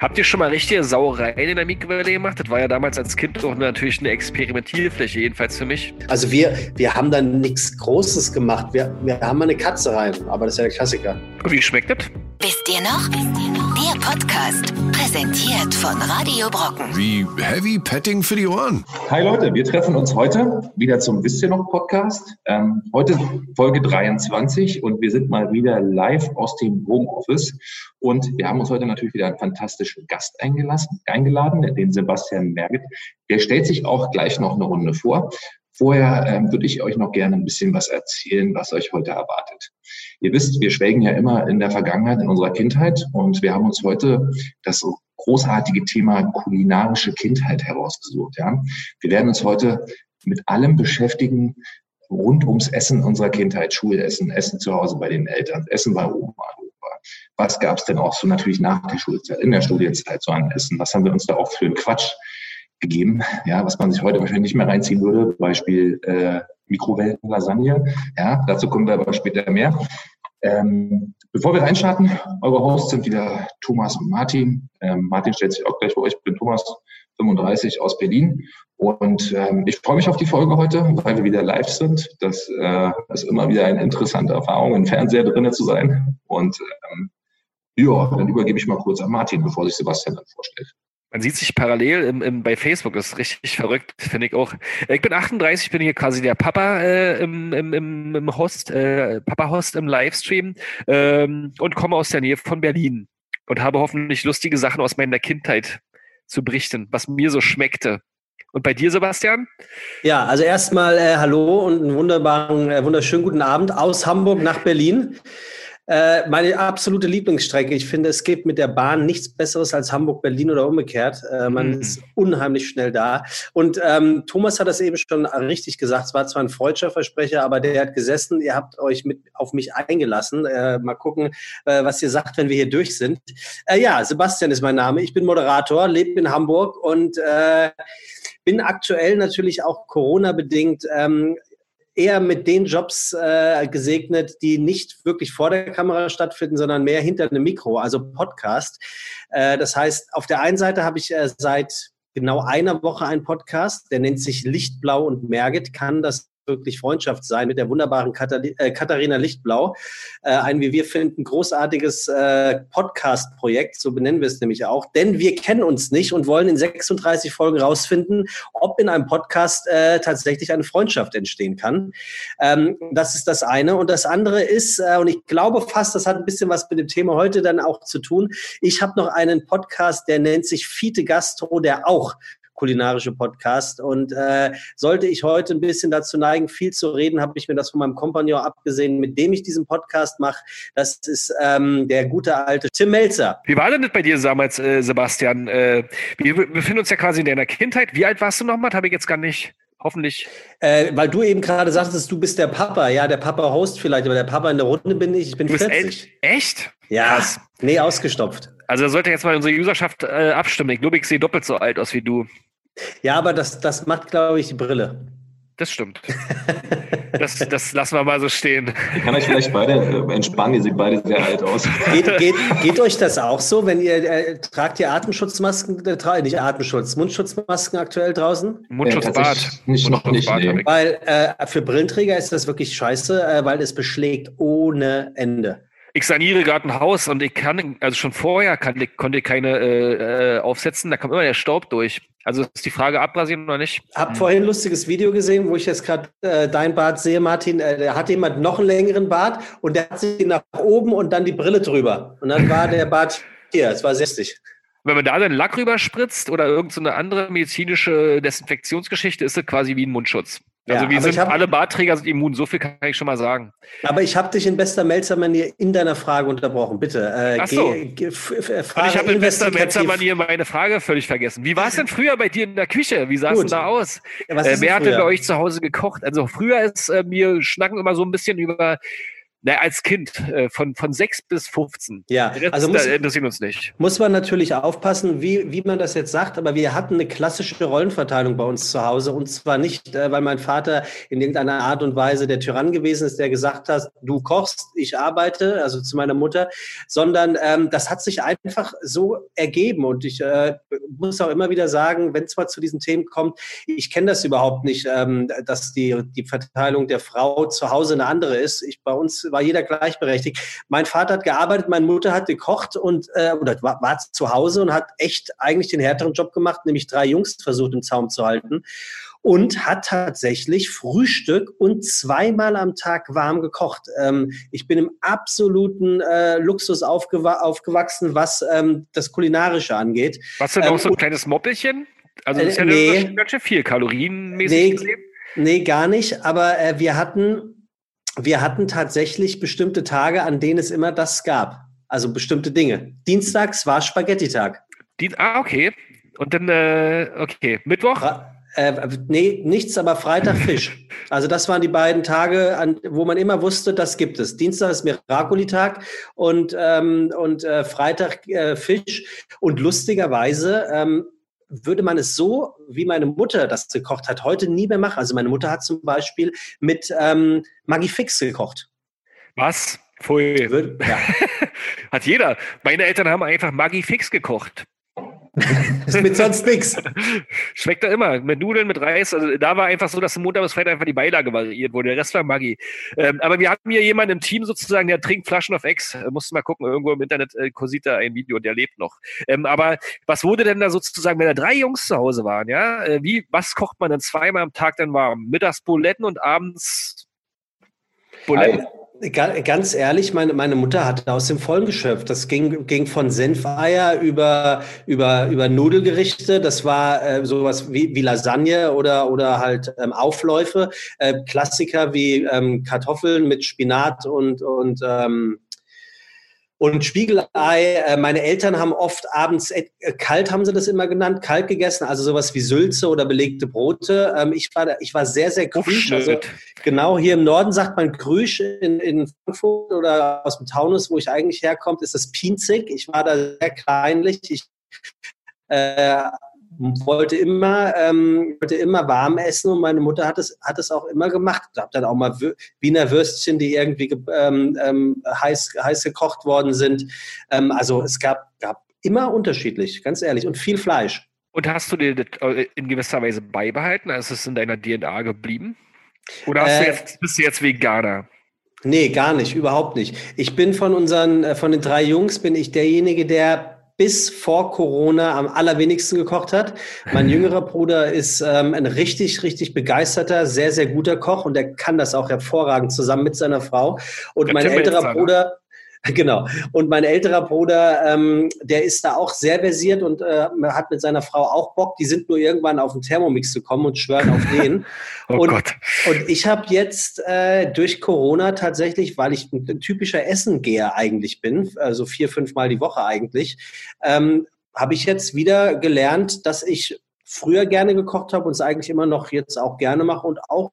Habt ihr schon mal richtige Sauereien in der Mikrowelle gemacht? Das war ja damals als Kind doch natürlich eine Experimentierfläche, jedenfalls für mich. Also wir, wir haben da nichts Großes gemacht. Wir, wir haben mal eine Katze rein, aber das ist ja der Klassiker. Und wie schmeckt das? Wisst ihr noch? Wisst ihr noch? Der Podcast, präsentiert von Radio Brocken. Wie Heavy Petting für die Ohren. Hi Leute, wir treffen uns heute wieder zum Wisst ihr noch Podcast. Ähm, heute Folge 23 und wir sind mal wieder live aus dem Homeoffice. Und wir haben uns heute natürlich wieder einen fantastischen Gast eingeladen, den Sebastian Merget. Der stellt sich auch gleich noch eine Runde vor. Vorher ähm, würde ich euch noch gerne ein bisschen was erzählen, was euch heute erwartet. Ihr wisst, wir schwelgen ja immer in der Vergangenheit, in unserer Kindheit und wir haben uns heute das großartige Thema kulinarische Kindheit herausgesucht. Ja? Wir werden uns heute mit allem beschäftigen, rund ums Essen unserer Kindheit, Schulessen, Essen zu Hause bei den Eltern, Essen bei Oma. Was gab es denn auch so natürlich nach der Schulzeit, in der Studienzeit so an Essen? Was haben wir uns da auch für einen Quatsch gegeben, ja, was man sich heute wahrscheinlich nicht mehr reinziehen würde, Beispiel äh, Mikrowellen-Lasagne. Ja, dazu kommen wir aber später mehr. Ähm, bevor wir reinstarten, eure Hosts sind wieder Thomas und Martin. Ähm, Martin stellt sich auch gleich vor euch. Ich bin Thomas, 35 aus Berlin. Und ähm, ich freue mich auf die Folge heute, weil wir wieder live sind. Das äh, ist immer wieder eine interessante Erfahrung, im Fernseher drinnen zu sein. Und ähm, ja, dann übergebe ich mal kurz an Martin, bevor sich Sebastian dann vorstellt. Man sieht sich parallel im, im, bei Facebook, das ist richtig verrückt, finde ich auch. Ich bin 38, bin hier quasi der Papa äh, im, im, im Host, äh, Papa-Host im Livestream ähm, und komme aus der Nähe von Berlin und habe hoffentlich lustige Sachen aus meiner Kindheit zu berichten, was mir so schmeckte. Und bei dir, Sebastian? Ja, also erstmal äh, Hallo und einen wunderbaren, äh, wunderschönen guten Abend aus Hamburg nach Berlin. Äh, meine absolute Lieblingsstrecke. Ich finde, es gibt mit der Bahn nichts Besseres als Hamburg-Berlin oder umgekehrt. Äh, man mhm. ist unheimlich schnell da. Und ähm, Thomas hat das eben schon richtig gesagt. Es war zwar ein freudscher Versprecher, aber der hat gesessen. Ihr habt euch mit auf mich eingelassen. Äh, mal gucken, äh, was ihr sagt, wenn wir hier durch sind. Äh, ja, Sebastian ist mein Name. Ich bin Moderator, lebe in Hamburg und äh, bin aktuell natürlich auch Corona-bedingt ähm, eher mit den Jobs äh, gesegnet, die nicht wirklich vor der Kamera stattfinden, sondern mehr hinter einem Mikro, also Podcast. Äh, das heißt, auf der einen Seite habe ich äh, seit genau einer Woche einen Podcast, der nennt sich Lichtblau und Merget, kann das wirklich Freundschaft sein mit der wunderbaren äh, Katharina Lichtblau. Äh, ein, wie wir finden, großartiges äh, Podcast-Projekt, so benennen wir es nämlich auch. Denn wir kennen uns nicht und wollen in 36 Folgen rausfinden, ob in einem Podcast äh, tatsächlich eine Freundschaft entstehen kann. Ähm, das ist das eine. Und das andere ist, äh, und ich glaube fast, das hat ein bisschen was mit dem Thema heute dann auch zu tun. Ich habe noch einen Podcast, der nennt sich Fiete Gastro, der auch kulinarische Podcast. Und äh, sollte ich heute ein bisschen dazu neigen, viel zu reden, habe ich mir das von meinem Kompagnon abgesehen, mit dem ich diesen Podcast mache. Das ist ähm, der gute alte Tim Melzer. Wie war denn das bei dir damals, äh, Sebastian? Äh, wir befinden uns ja quasi in deiner Kindheit. Wie alt warst du nochmal? Habe ich jetzt gar nicht. Hoffentlich. Äh, weil du eben gerade sagtest, du bist der Papa. Ja, der Papa-Host vielleicht, aber der Papa in der Runde bin ich. Ich bin du 40. Echt? Ja. Krass. Nee, ausgestopft. Also sollte jetzt mal unsere Userschaft äh, abstimmen. Ich glaube, ich sehe doppelt so alt aus wie du. Ja, aber das, das macht, glaube ich, die Brille. Das stimmt. Das, das lassen wir mal so stehen. Ich kann euch vielleicht beide äh, entspannen, ihr seht beide sehr alt aus. Geht, geht, geht euch das auch so, wenn ihr äh, tragt ihr Atemschutzmasken, äh, nicht Atemschutz, Mundschutzmasken aktuell draußen? Mundschutzbad. Ja, nicht, noch nicht. Nee. Weil äh, für Brillenträger ist das wirklich scheiße, äh, weil es beschlägt ohne Ende ich saniere gerade ein Haus und ich kann, also schon vorher kann, konnte ich keine äh, aufsetzen, da kam immer der Staub durch. Also ist die Frage abrasieren oder nicht? Hab vorhin ein lustiges Video gesehen, wo ich jetzt gerade äh, dein Bart sehe, Martin. Äh, da hat jemand noch einen längeren Bart und der hat sich nach oben und dann die Brille drüber. Und dann war der Bart hier. Es war 60. Wenn man da dann Lack rüberspritzt oder irgendeine so andere medizinische Desinfektionsgeschichte, ist es quasi wie ein Mundschutz. Also ja, wir sind hab, alle Bartträger sind immun, so viel kann ich schon mal sagen. Aber ich habe dich in bester Melzer-Manier in deiner Frage unterbrochen. Bitte. Äh, Ach so. Geh, geh, ich habe in bester Melzer-Manier meine Frage völlig vergessen. Wie war es denn früher bei dir in der Küche? Wie sah es denn da aus? Ja, äh, wer hat denn bei euch zu Hause gekocht? Also früher ist äh, mir schnacken immer so ein bisschen über Na, als Kind, äh, von, von 6 bis 15. Ja, Rest, also muss, interessiert uns nicht. muss man natürlich aufpassen, wie, wie man das jetzt sagt, aber wir hatten eine klassische Rollenverteilung bei uns zu Hause und zwar nicht, äh, weil mein Vater in irgendeiner Art und Weise der Tyrann gewesen ist, der gesagt hat, du kochst, ich arbeite, also zu meiner Mutter, sondern ähm, das hat sich einfach so ergeben und ich äh, muss auch immer wieder sagen, wenn es mal zu diesen Themen kommt, ich kenne das überhaupt nicht, ähm, dass die, die Verteilung der Frau zu Hause eine andere ist. Ich, bei uns war jeder gleichberechtigt. Mein Vater hat gearbeitet, meine Mutter hat gekocht und äh, oder war, war zu Hause und hat echt eigentlich den härteren Job gemacht, nämlich drei Jungs versucht im Zaum zu halten und hat tatsächlich Frühstück und zweimal am Tag warm gekocht. Ähm, ich bin im absoluten äh, Luxus aufgewa aufgewachsen, was ähm, das Kulinarische angeht. Was denn Ähm, auch so ein kleines Moppelchen? Also Äh, das ist ja nee. nee. ganz schön viel kalorienmäßig Nee. Nee, gar nicht. Aber äh, wir hatten, wir hatten tatsächlich bestimmte Tage, an denen es immer das gab. Also bestimmte Dinge. Dienstags war Spaghetti-Tag. Die, ah, okay. Und dann, äh, okay, Mittwoch? Äh, nee, nichts, aber Freitag Fisch. Also das waren die beiden Tage, an, wo man immer wusste, das gibt es. Dienstag ist Miracoli-Tag und, ähm, und äh, Freitag äh, Fisch. Und lustigerweise ähm, würde man es so, wie meine Mutter das gekocht hat, heute nie mehr machen. Also meine Mutter hat zum Beispiel mit ähm, Maggi Fix gekocht. Was? Pfui. Würde, ja. Hat jeder. Meine Eltern haben einfach Maggi Fix gekocht. Ist mit sonst nichts. Schmeckt da immer. Mit Nudeln, mit Reis. Also da war einfach so, dass am Montag bis Freitag einfach die Beilage variiert wurde. Der Rest war Maggi. Ähm, aber wir hatten hier jemanden im Team sozusagen, der trinkt Flaschen auf Ex. Äh, musste mal gucken, irgendwo im Internet äh, kursiert da ein Video, der lebt noch. Ähm, aber was wurde denn da sozusagen, wenn da drei Jungs zu Hause waren, ja? Äh, wie, was kocht man dann zweimal am Tag dann warm? Mittags Buletten und abends Buletten? Ga- Ganz ehrlich, meine, meine Mutter hatte aus dem Vollen geschöpft. Das ging, ging von Senfeier über, über, über Nudelgerichte. Das war äh, sowas wie, wie Lasagne oder, oder halt ähm, Aufläufe. Äh, Klassiker wie ähm, Kartoffeln mit Spinat und, und, ähm, und Spiegelei. Äh, meine Eltern haben oft abends äh, kalt, haben sie das immer genannt, kalt gegessen. Also sowas wie Sülze oder belegte Brote. Ähm, ich, war, da- ich war sehr, sehr krüsch. Also. Genau, hier im Norden sagt man Grüsch, in, in Frankfurt oder aus dem Taunus, wo ich eigentlich herkomme, ist es Pinzig. Ich war da sehr kleinlich. Ich äh, wollte immer, ähm, wollte immer warm essen und meine Mutter hat es, hat es auch immer gemacht. Ich habe dann auch mal Wiener Würstchen, die irgendwie ge- ähm, ähm, heiß, heiß gekocht worden sind. Ähm, also es gab, gab immer unterschiedlich, ganz ehrlich, und viel Fleisch. Und hast du dir das äh, in gewisser Weise beibehalten? Also ist es in deiner DNA geblieben? Oder hast du Äh, jetzt, bist du jetzt Veganer? Nee, gar nicht, überhaupt nicht. Ich bin von unseren, äh, von den drei Jungs, bin ich derjenige, der bis vor Corona am allerwenigsten gekocht hat. Mein jüngerer Bruder ist ähm, ein richtig, richtig begeisterter, sehr, sehr guter Koch und der kann das auch hervorragend zusammen mit seiner Frau. Und Der mein älterer ne? Bruder, genau, und mein älterer Bruder, ähm, der ist da auch sehr versiert und äh, hat mit seiner Frau auch Bock. Die sind nur irgendwann auf den Thermomix gekommen und schwören auf den. Oh und- Gott. Und ich habe jetzt äh, durch Corona tatsächlich, weil ich ein typischer Essengeher eigentlich bin, also vier, fünf Mal die Woche eigentlich, ähm, habe ich jetzt wieder gelernt, dass ich früher gerne gekocht habe und es eigentlich immer noch jetzt auch gerne mache und auch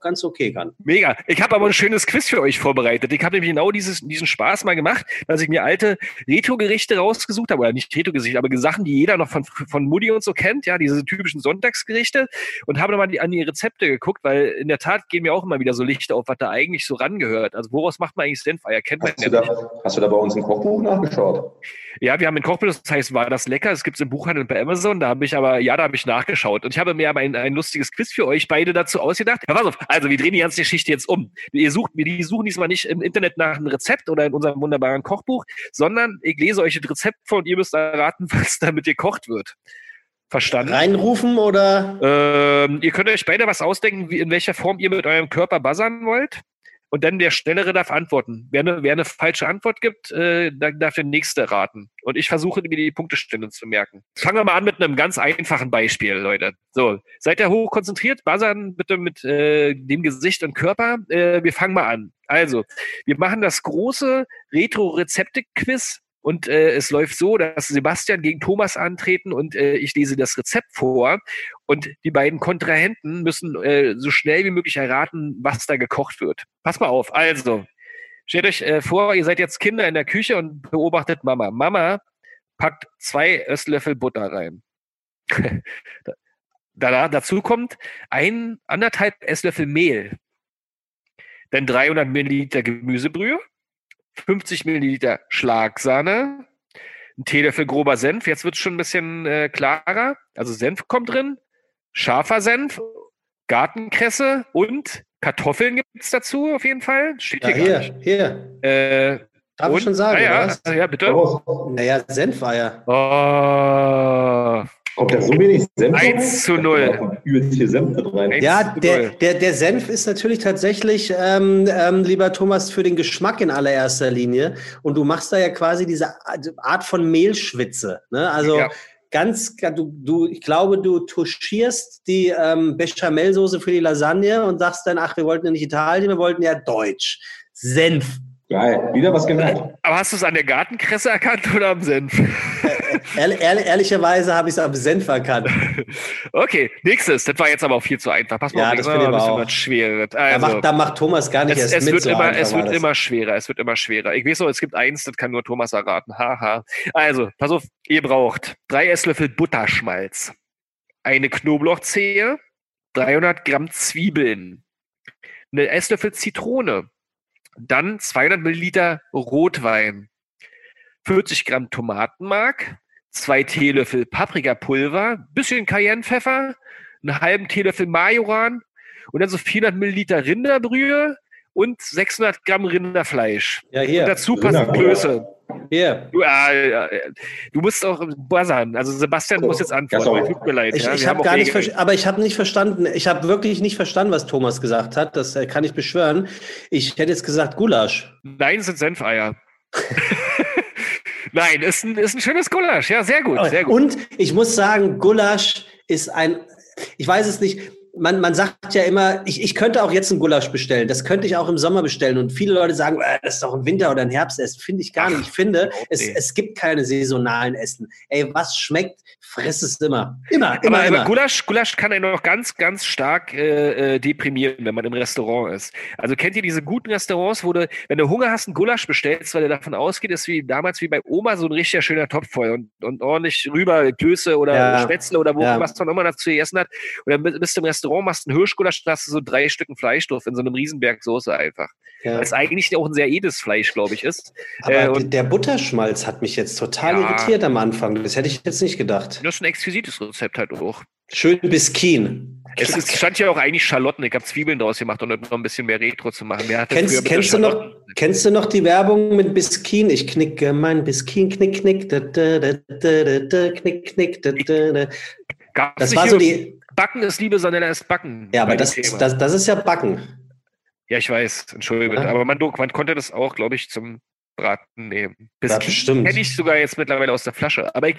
ganz okay kann. Mega. Ich habe aber ein schönes Quiz für euch vorbereitet. Ich habe nämlich genau dieses, diesen Spaß mal gemacht, dass ich mir alte Retro-Gerichte rausgesucht habe, oder nicht Retro-Gerichte, aber Sachen, die jeder noch von, von Mutti und so kennt, ja, diese typischen Sonntagsgerichte und habe nochmal die, an die Rezepte geguckt, weil in der Tat gehen mir auch immer wieder so Lichter auf, was da eigentlich so rangehört. Also woraus macht man eigentlich Senfeier? Kennt man Hast du, ja da, hast du da bei uns im Kochbuch nachgeschaut? Ja, wir haben ein Kochbuch, das heißt, war das lecker? Es gibt es im Buchhandel und bei Amazon. Da habe ich aber, ja, da habe ich nachgeschaut. Und ich habe mir aber ein, ein lustiges Quiz für euch beide dazu ausgedacht. Ja, pass auf, also wir drehen die ganze Geschichte jetzt um. Ihr sucht, wir die suchen diesmal nicht im Internet nach einem Rezept oder in unserem wunderbaren Kochbuch, sondern ich lese euch das Rezept vor und ihr müsst erraten, was damit gekocht wird. Verstanden? Reinrufen oder? Ähm, ihr könnt euch beide was ausdenken, wie, in welcher Form ihr mit eurem Körper buzzern wollt. Und dann der Schnellere darf antworten. Wer eine, wer eine falsche Antwort gibt, äh, dann darf der Nächste raten. Und ich versuche, mir die Punktestände zu merken. Fangen wir mal an mit einem ganz einfachen Beispiel, Leute. So, seid ihr hoch konzentriert? Buzzern bitte mit äh, dem Gesicht und Körper. Äh, wir fangen mal an. Also, wir machen das große Retro-Rezepte-Quiz. Und äh, es läuft so, dass Sebastian gegen Thomas antreten und äh, ich lese das Rezept vor. Und die beiden Kontrahenten müssen äh, so schnell wie möglich erraten, was da gekocht wird. Pass mal auf. Also, Stellt euch äh, vor, ihr seid jetzt Kinder in der Küche und beobachtet Mama. Mama packt zwei Esslöffel Butter rein. da, dazu kommt ein anderthalb Esslöffel Mehl, dann 300 Milliliter Gemüsebrühe, 50 Milliliter Schlagsahne, ein Teelöffel grober Senf. Jetzt wird es schon ein bisschen äh, klarer. Also Senf kommt drin, scharfer Senf, Gartenkresse und Kartoffeln gibt es dazu auf jeden Fall. Steht hier, ja, hier, hier. Äh, Darf und, ich schon sagen, ah, ja, bitte. Naja, Senfeier. Oh. Kommt da so wenig Senf 1 zu 0. Ja, der, der, der Senf ist natürlich tatsächlich, ähm, ähm, lieber Thomas, für den Geschmack in allererster Linie. Und du machst da ja quasi diese Art von Mehlschwitze. Ne? Also ja. ganz, du, du, ich glaube, du touchierst die ähm, Bechamelsoße für die Lasagne und sagst dann, ach, wir wollten ja nicht Italien, wir wollten ja Deutsch. Senf. Geil, wieder was gelernt. Aber hast du es an der Gartenkresse erkannt oder am Senf? Ehrlich, ehrlich, ehrlicherweise habe ich es am Senf erkannt. Okay, nächstes. Das war jetzt aber auch viel zu einfach. Pass mal ja, auf, das wird ein bisschen was Schwereres. Also, da, macht, da macht Thomas gar nicht es, erst es mit. Wird so immer, es wird immer schwerer. Es wird immer schwerer. Ich weiß noch, es gibt eins, das kann nur Thomas erraten. Haha. Also, pass auf, ihr braucht drei Esslöffel Butterschmalz, eine Knoblauchzehe, 300 Gramm Zwiebeln, eine Esslöffel Zitrone, dann 200 Milliliter Rotwein, 40 Gramm Tomatenmark, zwei Teelöffel Paprikapulver, bisschen Cayennepfeffer, einen halben Teelöffel Majoran und dann so 400 Milliliter Rinderbrühe und 600 Gramm Rinderfleisch. Ja, hier. Und dazu passen Klöße. Hier. Du, äh, du musst auch buzzern. Also Sebastian muss jetzt antworten. Tut mir leid. Ich, ja? ich haben gar nicht, Regeln. aber ich habe nicht verstanden. Ich habe wirklich nicht verstanden, was Thomas gesagt hat. Das äh, kann ich beschwören. Ich hätte jetzt gesagt Gulasch. Nein, es sind Senfeier. Nein, ist ein, ist ein schönes Gulasch. Ja, sehr gut, sehr gut. Und ich muss sagen, Gulasch ist ein, ich weiß es nicht, man, man sagt ja immer, ich, ich könnte auch jetzt einen Gulasch bestellen. Das könnte ich auch im Sommer bestellen. Und viele Leute sagen, äh, das ist doch ein Winter- oder ein Herbstessen. Finde ich gar nicht. Ich finde, es, nee. es gibt keine saisonalen Essen. Ey, was schmeckt, friss es immer. Immer, immer, aber, immer. Gulasch, Gulasch kann einen auch ganz, ganz stark äh, äh, deprimieren, wenn man im Restaurant ist. Also kennt ihr diese guten Restaurants, wo du, wenn du Hunger hast, einen Gulasch bestellst, weil du davon ausgeht, ist wie damals wie bei Oma so ein richtiger schöner Topf voll und, und ordentlich rüber Klöße oder Ja. Spätzle oder wo, Ja. was man immer dazu gegessen hat. Und dann bist du im Restaurant, machst einen Hirschgulasch, dann hast du so drei Stücken Fleisch drauf in so einem Riesenberg Soße einfach. ja. Das eigentlich auch ein sehr edles Fleisch, glaube ich, ist. Aber äh, der Butterschmalz hat mich jetzt total Ja. irritiert am Anfang. Das hätte ich jetzt nicht gedacht. Das ist ein exquisites Rezept halt auch. Schön Biskin. Es, es stand ja auch eigentlich Schalotten. Ich habe Zwiebeln draus gemacht, um noch ein bisschen mehr Retro zu machen. Kennst, kennst, du noch, kennst du noch die Werbung mit Biskin? Ich knicke mein Biskin, knick, knick, da, da, da, da, da, knick, knick, da, da, da. Gab's Das war so die. Backen ist Liebe, sondern ist Backen. Ja, aber das, das, das ist ja Backen. ja, ich weiß, entschuldige. Ja. Aber man, man konnte das auch, glaube ich, zum Braten nehmen. Biscuit bestimmt. kenne ich sogar jetzt mittlerweile aus der Flasche. Aber ich,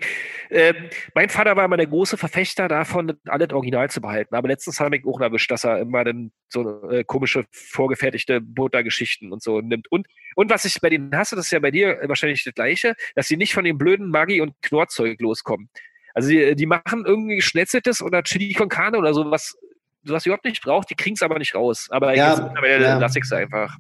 ähm, mein Vater war immer der große Verfechter davon, alles original zu behalten. Aber letztens habe ich auch erwischt, dass er immer dann so äh, komische, vorgefertigte Buttergeschichten und so nimmt. Und, und was ich bei denen hasse, das ist ja bei dir wahrscheinlich das Gleiche, dass sie nicht von dem blöden Maggi- und Knorrzeug loskommen. Also die, die machen irgendwie Geschnetzeltes oder Chili con Carne oder sowas, was überhaupt nicht braucht, die kriegen es aber nicht raus. Aber Ja, jetzt mittlerweile ja. lasse ich es einfach.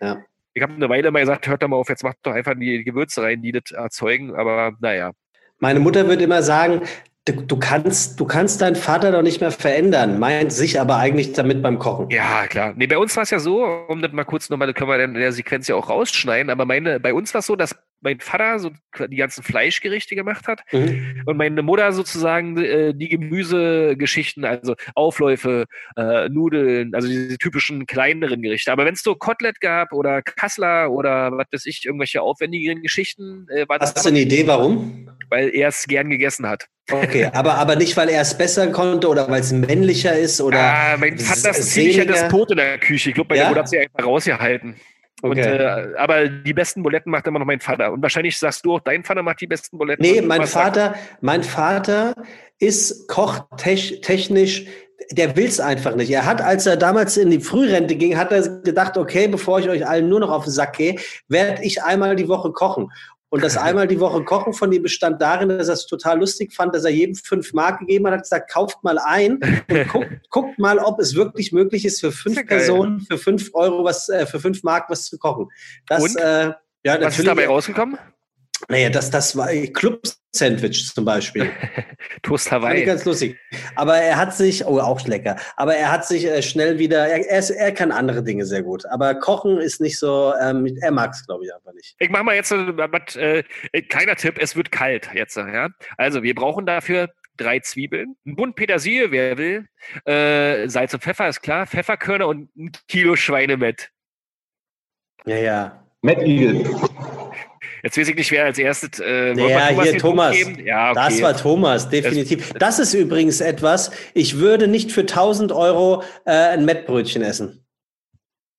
Ja. Ich habe eine Weile mal gesagt, hört doch mal auf, jetzt macht doch einfach die Gewürze rein, die das erzeugen, aber naja. Meine Mutter würde immer sagen, du, kannst, du kannst deinen Vater doch nicht mehr verändern, meint sich aber eigentlich damit beim Kochen. Ja, klar. Nee, bei uns war es ja so, um das mal kurz nochmal, das können wir dann in der Sequenz ja auch rausschneiden, aber meine, bei uns war es so, dass mein Vater so die ganzen Fleischgerichte gemacht hat Mhm. und meine Mutter sozusagen äh, die Gemüsegeschichten, also Aufläufe, äh, Nudeln, also diese typischen kleineren Gerichte. Aber wenn es so Kotelett gab oder Kassler oder was weiß ich, irgendwelche aufwendigeren Geschichten, äh, war das Hast du eine Idee, warum? weil er es gern gegessen hat. Okay, aber, aber nicht, weil er es besser konnte oder weil es männlicher ist oder. ah, mein Vater ist ein ziemlicher? Despot in der Küche. Ich glaube, bei Ja? der Mutter hat sie einfach rausgehalten. Und, Okay. äh, aber die besten Buletten macht immer noch mein Vater. Und wahrscheinlich sagst du auch, dein Vater macht die besten Buletten. Nee, Und mein sagt- Vater, mein Vater ist kochtechnisch, der will es einfach nicht. Er hat, als er damals in die Frührente ging, hat er gedacht, okay, bevor ich euch allen nur noch auf den Sack gehe, werde ich einmal die Woche kochen. Und das einmal die Woche Kochen von ihm bestand darin, dass er es total lustig fand, dass er jedem fünf Mark gegeben hat, hat gesagt, kauft mal ein und guckt, guckt mal, ob es wirklich möglich ist, für fünf geil. Personen, für fünf Euro was, äh, für fünf Mark was zu kochen. Das, Und? Äh, ja, Was ist dabei rausgekommen? Naja, das, das war Club-Sandwich zum Beispiel. Toast Fand ich Hawaii. ganz lustig. Aber er hat sich, oh, auch lecker, aber er hat sich äh, schnell wieder, er, er, ist, er kann andere Dinge sehr gut. Aber Kochen ist nicht so, ähm, er mag es, glaube ich, einfach nicht. Ich mache mal jetzt äh, äh, kleiner Tipp, es wird kalt jetzt. Ja? Also wir brauchen dafür drei Zwiebeln, ein Bund Petersilie, wer will, äh, Salz und Pfeffer ist klar, Pfefferkörner und ein Kilo Schweinemett. Ja, ja. Eagle. Jetzt weiß ich nicht, wer als erstes. Äh, wollen wir Ja, hier Thomas. Ja, okay. Das war Thomas, definitiv. Das ist übrigens etwas, ich würde nicht für 1000 Euro äh, ein Mettbrötchen essen.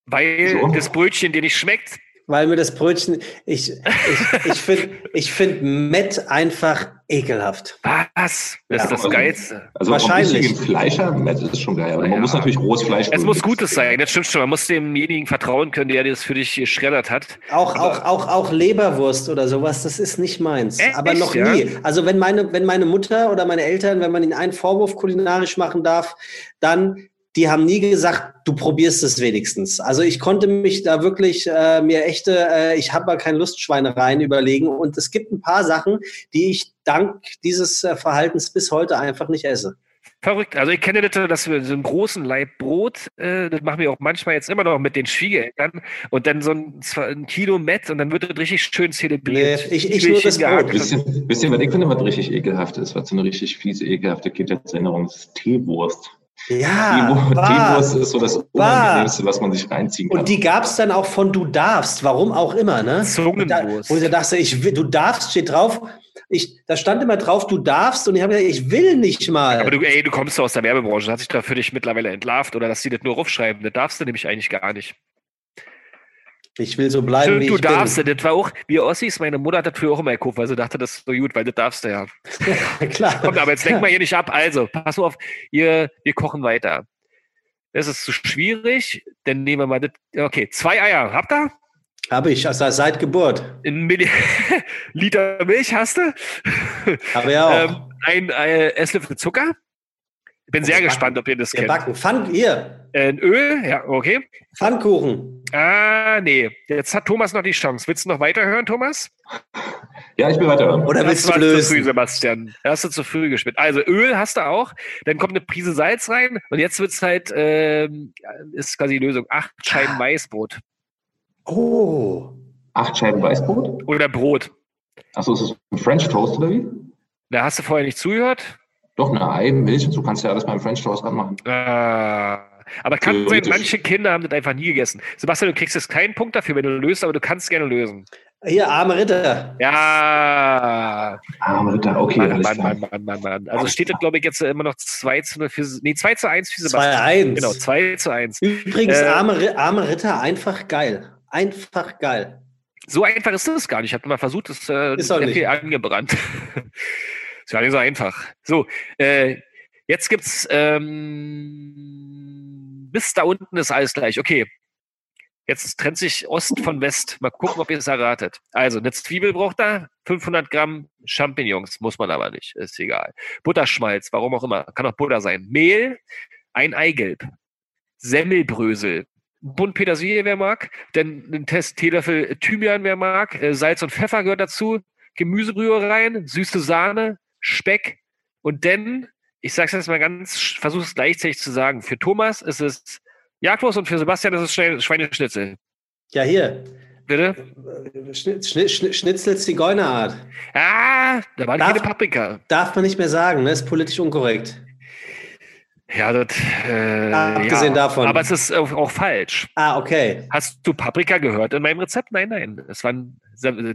Weil So. das Brötchen dir nicht schmeckt. Weil mir das Brötchen, ich, ich, ich finde ich find Mett einfach ekelhaft. Was? Das Ja, ist das also- Geilste. Also Wahrscheinlich. Wahrscheinlich. Fleischer, Matt ist schon geil. Aber Ja. man muss natürlich rohes Fleisch. Es muss Gutes sein, das stimmt schon. Man muss demjenigen vertrauen können, der das für dich geschreddert hat. Auch, auch, auch, auch Leberwurst oder sowas, das ist nicht meins. Echt? Aber noch Ja? nie. Also wenn meine, wenn meine Mutter oder meine Eltern, wenn man ihnen einen Vorwurf kulinarisch machen darf, dann, die haben nie gesagt, du probierst es wenigstens. Also ich konnte mich da wirklich äh, mir echte, äh, ich habe mal keine Lustschweinereien überlegen. Und es gibt ein paar Sachen, die ich dank dieses äh, Verhaltens bis heute einfach nicht esse. Verrückt. Also ich kenne das, dass wir so einen großen Laib Brot, äh, das machen wir auch manchmal jetzt immer noch mit den Schwiegereltern und dann so ein, ein Kilo Mett und dann wird das richtig schön zelebriert. Nee, ich- ich nur das. Brot. Wisst ihr, wisst ihr, was ich finde, was richtig ekelhaft ist? Was so eine richtig fiese, ekelhafte Kindheitserinnerung ist? Teewurst. Ja, Teewu- wahr. Teewurst ist so das Unangenehmste, was man sich reinziehen kann. Und die gab es dann auch von Du darfst, warum auch immer, ne? Zungenwurst. Und da, wo ich dachte, ich will, du darfst, steht drauf. Ich, da stand immer drauf, du darfst, und ich habe gesagt, ich will nicht mal. Aber du, ey, du kommst doch aus der Werbebranche, hat sich da für dich mittlerweile entlarvt oder dass die das nur aufschreiben. Das darfst du nämlich eigentlich gar nicht. Ich will so bleiben, Stimmt, wie du ich darfst, bin. das war auch, wie Ossis, meine Mutter hat das früher auch immer gekauft, weil sie dachte, das ist so gut, weil das darfst du ja. Klar. Kommt, aber jetzt lenken wir hier nicht ab. Also, pass auf, ihr, wir kochen weiter. Das ist zu schwierig, dann nehmen wir mal das. Okay, zwei Eier. Habt ihr? Habe ich, also seit Geburt. Ein Milli Liter Milch hast du? Aber ja auch. Ähm, ein äh, Esslöffel Zucker. Bin sehr backen. gespannt, ob ihr das kennt. backen. Pfann, hier, Äh, ein Öl, ja, okay. Pfannkuchen. Ah, nee. Jetzt hat Thomas noch die Chance. Willst du noch weiterhören, Thomas? ja, ich will weiter. Oder Das willst du war zu früh, lösen? Sebastian. Da hast du zu früh gespielt. Also Öl hast du auch. Dann kommt eine Prise Salz rein. Und jetzt wird's halt, ähm, ist quasi die Lösung. Acht Scheiben Weißbrot. Oh. Acht Scheiben Weißbrot. Oder Brot. Achso, ist das ein French Toast oder wie? Da hast du vorher nicht zugehört. Doch, eine Ei, Milch und so kannst du ja alles beim French Toast ranmachen. Ah. Aber kann sein, manche Kinder haben das einfach nie gegessen. Sebastian, du kriegst jetzt keinen Punkt dafür, wenn du löst, aber du kannst gerne lösen. Hier, arme Ritter. Ja. Ah, Ritter, okay, Mann, alles Mann. Mann, Mann, Mann, Mann. Also steht das, glaube ich, jetzt immer noch 2 zu 0 für, nee, 2 zu 1 für Sebastian. 2-1. Genau, 2 zu 1. Übrigens, Äh, arme, arme Ritter, einfach geil. Einfach geil. So einfach ist das gar nicht. Ich habe mal versucht, das äh, Ist auch sehr nicht. viel angebrannt. ist gar nicht so einfach. So, äh, jetzt gibt's ähm, bis da unten ist alles gleich. Okay. Jetzt trennt sich Ost von West. Mal gucken, ob ihr es erratet. Also, eine Zwiebel braucht er, 500 Gramm Champignons, muss man aber nicht, ist egal. Butterschmalz, warum auch immer, kann auch Butter sein. Mehl, ein Eigelb, Semmelbrösel, Bund Petersilie, wer mag, dann ein Test Teelöffel Thymian, wer mag, äh, Salz und Pfeffer gehört dazu, Gemüsebrühe rein, süße Sahne, Speck und dann, ich sag's jetzt mal ganz, versuche es gleichzeitig zu sagen, für Thomas ist es Jagdwurst und für Sebastian ist es Schwe- Schweineschnitzel. Ja, hier. Bitte? Schnitzel Zigeunerart. Ah, da war Darf- keine Paprika. Darf man nicht mehr sagen, ne? Ist politisch unkorrekt. Ja, das, äh, Abgesehen ja, davon. Aber es ist auch, falsch. Ah, okay. Hast du Paprika gehört in meinem Rezept? Nein, nein. Es waren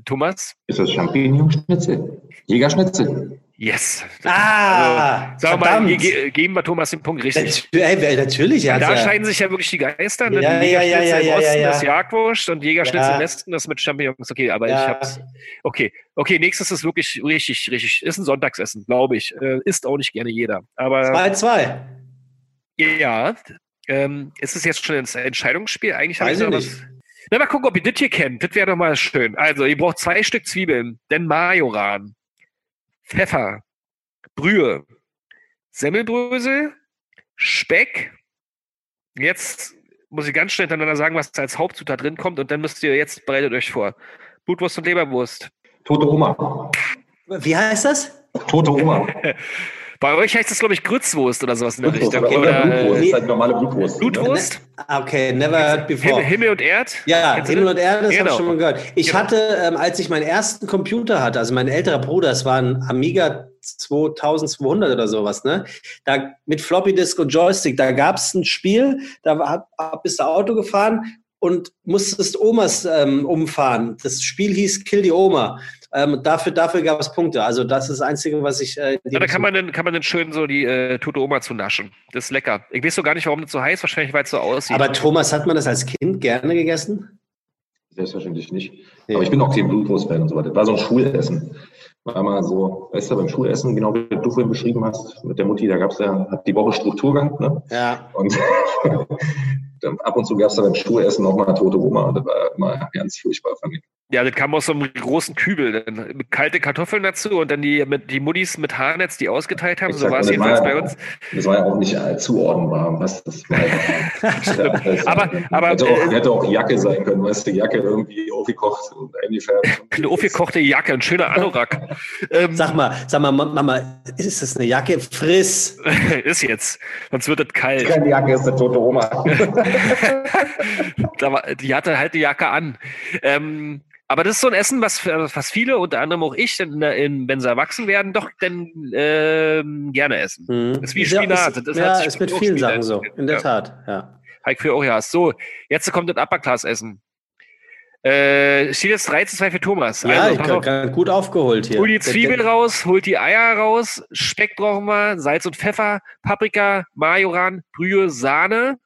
Thomas. Ist das Champignon-Schnitzel? Jägerschnitzel? Yes. Ah, Sagen wir mal, ge ge geben wir Thomas den Punkt richtig. Ey, natürlich, ja. da scheiden sich ja wirklich die Geister. Ne? Ja, ja, ja, ja, im ja, Osten ja. ist Jagdwurst und Jägerschnitzel im Westen ist mit Champignons. Okay, aber ich hab's. Okay, okay, nächstes ist wirklich richtig, richtig. Ist ein Sonntagsessen, glaube ich. Äh, isst auch nicht gerne jeder. Aber 2-2. ja, ähm, ist es jetzt schon ein Entscheidungsspiel? Eigentlich Weiß ich nicht. was. Na, mal gucken, ob ihr das hier kennt. Das wäre doch mal schön. Also, ihr braucht zwei Stück Zwiebeln, dann Majoran, Pfeffer, Brühe, Semmelbrösel, Speck. Jetzt muss ich ganz schnell hintereinander sagen, was als Hauptzutat drin kommt und dann müsst ihr jetzt bereitet euch vor. Blutwurst und Leberwurst. Tote Oma. Wie heißt das? Tote Oma. Bei euch heißt das, glaube ich, Grützwurst oder sowas in der Richtung. oder, oder Oder, Blutwurst. äh, Das ist halt normale Blutwurst. Blutwurst? Ah, Okay, never heard before. Himmel, Himmel und Erd? Ja, Kennst Himmel und Erde, das habe Genau. ich schon mal gehört. Ich Genau. hatte, ähm, als ich meinen ersten Computer hatte, also mein älterer Bruder, das war ein Amiga 2200 oder sowas, ne? Da mit Floppy Disk und Joystick, da gab es ein Spiel, da war, hab- bist du Auto gefahren und musstest Omas ähm, umfahren. Das Spiel hieß Kill die Oma. Ähm, dafür dafür gab es Punkte. Also das ist das Einzige, was ich. Äh, Ja, da kann man, dann, kann man dann schön so die äh, tote Oma zu naschen. Das ist lecker. Ich weiß so gar nicht, warum das so heiß, wahrscheinlich weil es so aussieht. Aber Thomas, hat man das als Kind gerne gegessen? Selbstverständlich nicht. Nee. Aber ich bin auch kein Blutwurst-Fan und so weiter. Das war so ein Schulessen. War mal so, weißt du, beim Schulessen, genau wie du vorhin beschrieben hast, mit der Mutti, da gab's ja, hat die Woche Struktur gehabt, ne? Ja. Und dann ab und zu gab's da beim Schulessen auch mal tote Oma. Und das war immer ganz furchtbar, fand ich. Ja, das kam aus so einem großen Kübel. Dann kalte Kartoffeln dazu und dann die, mit, die Muddis mit Haarnetz, die ausgeteilt haben. So Exakt. war es das jedenfalls bei uns. Das war ja auch nicht äh, zuordnenbar, was das war. Ja, das- Aber- aber, hätte, auch, äh, hätte auch Jacke sein können, weißt du, Jacke irgendwie aufgekocht und eingefärbt. Eine aufgekochte Jacke, ein schöner Anorak. ähm, Sag mal, sag mal, Mama, ist das eine Jacke? Friss. ist jetzt. Sonst wird es kalt. Keine Jacke ist eine tote Oma. da war, die hatte halt die Jacke an. Ähm, aber das ist so ein Essen, was, was viele, unter anderem auch ich, in, in, wenn sie erwachsen werden, doch dann ähm, gerne essen. Hm. Das ist wie ja, Spinat. Ist, Das ja, hat sich ist mit vielen Spinat Sachen so. In der Ja. Tat, ja. Heik für auch ja. So, jetzt kommt das Upper Class Essen. Äh, steht jetzt 3 zu 2 für Thomas. Ja, also, ich auf. gerade gut aufgeholt hier. Hol die Zwiebel raus, holt die Eier raus, Speck brauchen wir, Salz und Pfeffer, Paprika, Majoran, Brühe, Sahne,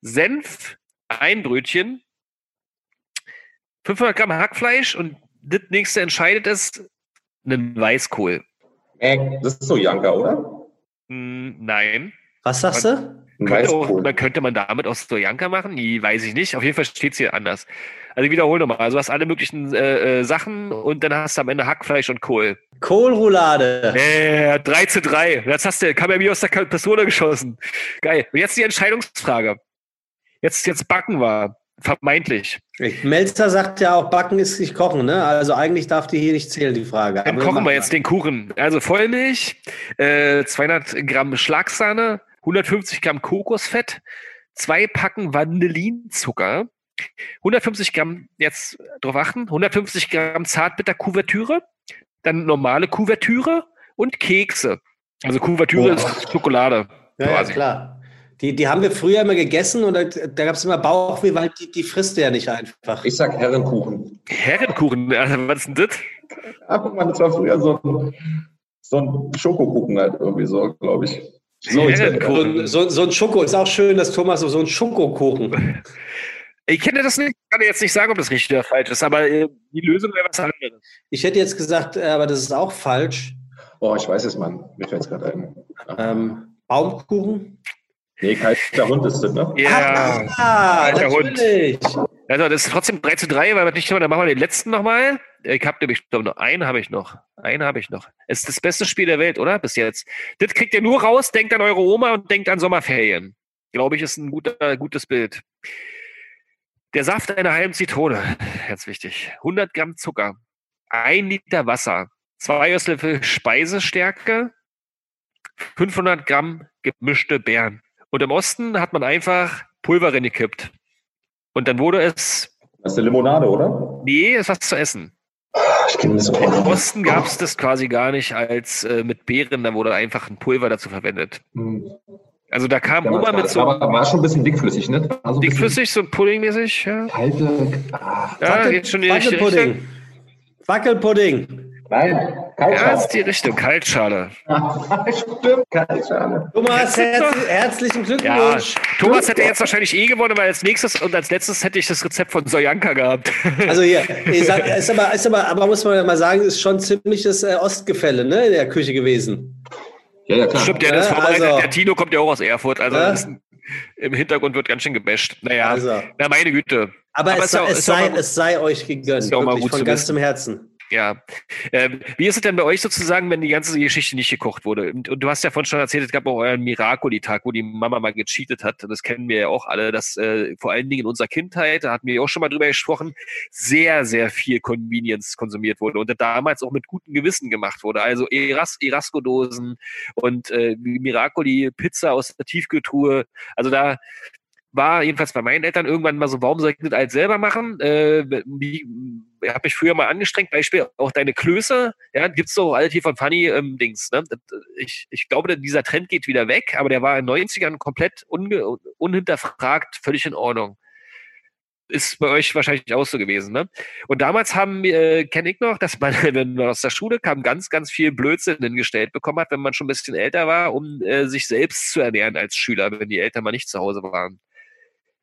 Senf, ein Brötchen, 500 Gramm Hackfleisch und das nächste entscheidet ist einen Weißkohl. Äh, das ist so Janka, oder? Hm, nein. Was sagst du? Ein Könnte, auch, Weißkohl. dann könnte man damit aus Stojanka machen? Nee, weiß ich nicht. Auf jeden Fall steht es hier anders. Also ich wiederhole nochmal. Also du hast alle möglichen äh, äh, Sachen und dann hast du am Ende Hackfleisch und Kohl. Kohlroulade. Äh, 3 zu 3. Jetzt hast du, kam er mir aus der Pistole geschossen. Geil. Und jetzt die Entscheidungsfrage. Jetzt, jetzt backen wir. Vermeintlich. Melzer sagt ja auch, Backen ist nicht Kochen, ne? Also eigentlich darf die hier nicht zählen, die Frage. Dann Aber kochen wir jetzt den Kuchen. Also Vollmilch, äh, 200 Gramm Schlagsahne, 150 Gramm Kokosfett, zwei Packen Vanillinzucker, 150 Gramm, jetzt drauf achten, 150 Gramm Zartbitter-Kuvertüre, dann normale Kuvertüre und Kekse. Also Kuvertüre Oh. ist Schokolade. Ja, ja, klar. Die, die haben wir früher immer gegessen und da, da gab es immer Bauchweh, weil die, die frisst ja nicht einfach. Ich sag Herrenkuchen. Herrenkuchen, was ist denn das? Ah, guck mal, das war früher so ein, so ein Schokokuchen halt irgendwie so, glaube ich. So, Herrenkuchen. So, so, ein Schoko, ist auch schön, dass Thomas so, so ein Schokokuchen. Ich kenne das nicht, kann dir jetzt nicht sagen, ob das richtig oder falsch ist, aber äh, die Lösung wäre was anderes. Ich hätte jetzt gesagt, äh, aber das ist auch falsch. oh, ich weiß es, Mann. Mir fällt es gerade ein. Ähm, Baumkuchen? Nee, kalter Hund ist das, ne? Ja. Ah, Alter Hund. natürlich. Also das ist trotzdem 3 zu 3, weil wir nicht dann machen wir den letzten nochmal. Ich habe nämlich, ich glaube, noch einen habe ich noch. Einen habe ich noch. Es ist das beste Spiel der Welt, oder? Bis jetzt. Das kriegt ihr nur raus, denkt an eure Oma und denkt an Sommerferien. Glaube ich, ist ein guter, gutes Bild. Der Saft einer halben Zitrone, ganz wichtig. 100 Gramm Zucker, ein Liter Wasser, zwei Esslöffel Speisestärke, 500 Gramm gemischte Beeren. Und im Osten hat man einfach Pulver reingekippt. Und dann wurde es, Das ist eine Limonade, oder? nee, es ist was zu essen. Ich kenne das so. Im Osten gab es das quasi gar nicht als äh, mit Beeren, da wurde einfach ein Pulver dazu verwendet. Hm. Also da kam Ja, Oma mit so aber war schon ein bisschen dickflüssig, ne? Also ein dickflüssig, so puddingmäßig, ja. Kalte. Ah, Ja, geht schon in die richtige Richtung. Wackelpudding. Wackelpudding. Nein, Ja, Kaltschale. das ist die Richtung, Kaltschale. Stimmt, Kaltschale. Thomas, herz, herzlichen Ja, Glückwunsch. Thomas hätte jetzt wahrscheinlich eh gewonnen, weil als nächstes und als letztes hätte ich das Rezept von Sojanka gehabt. Also hier, ich sag, ist aber, ist aber, aber muss man ja mal sagen, ist schon ziemliches äh, Ostgefälle ne, in der Küche gewesen. Ja, ja, klar. Stimmt, der ist Ja, vorbereitet. also- der Tino kommt ja auch aus Erfurt, also Ja. ist, im Hintergrund wird ganz schön gebasht. Naja, Also. na meine Güte. Aber, Aber es, ist ja- sei, es, ist ja sei, es sei euch gegönnt, ist ja wirklich von ganzem Herzen. Ja. Ähm, wie ist es denn bei euch sozusagen, wenn die ganze Geschichte nicht gekocht wurde? Und, und du hast ja vorhin schon erzählt, es gab auch euren Miracoli-Tag, wo die Mama mal gecheatet hat. Das kennen wir ja auch alle, dass äh, vor allen Dingen in unserer Kindheit, da hatten wir ja auch schon mal drüber gesprochen, sehr, sehr viel Convenience konsumiert wurde und das damals auch mit gutem Gewissen gemacht wurde. Also Eras Erasco-Dosen und äh, Miracoli-Pizza aus der Tiefkühltruhe. Also da war jedenfalls bei meinen Eltern irgendwann mal so, warum soll ich das alles selber machen? Äh, wie, ich habe mich früher mal angestrengt, Beispiel auch deine Klöße, ja, gibt's doch alle hier von Funny ähm, Dings. Ne? Ich, ich glaube, dieser Trend geht wieder weg, aber der war in den 90ern komplett unge unhinterfragt, völlig in Ordnung. Ist bei euch wahrscheinlich auch so gewesen, ne? Und damals haben äh, kenne ich noch, dass man, wenn man aus der Schule kam, ganz, ganz viel Blödsinn hingestellt bekommen hat, wenn man schon ein bisschen älter war, um äh, sich selbst zu ernähren als Schüler, wenn die Eltern mal nicht zu Hause waren.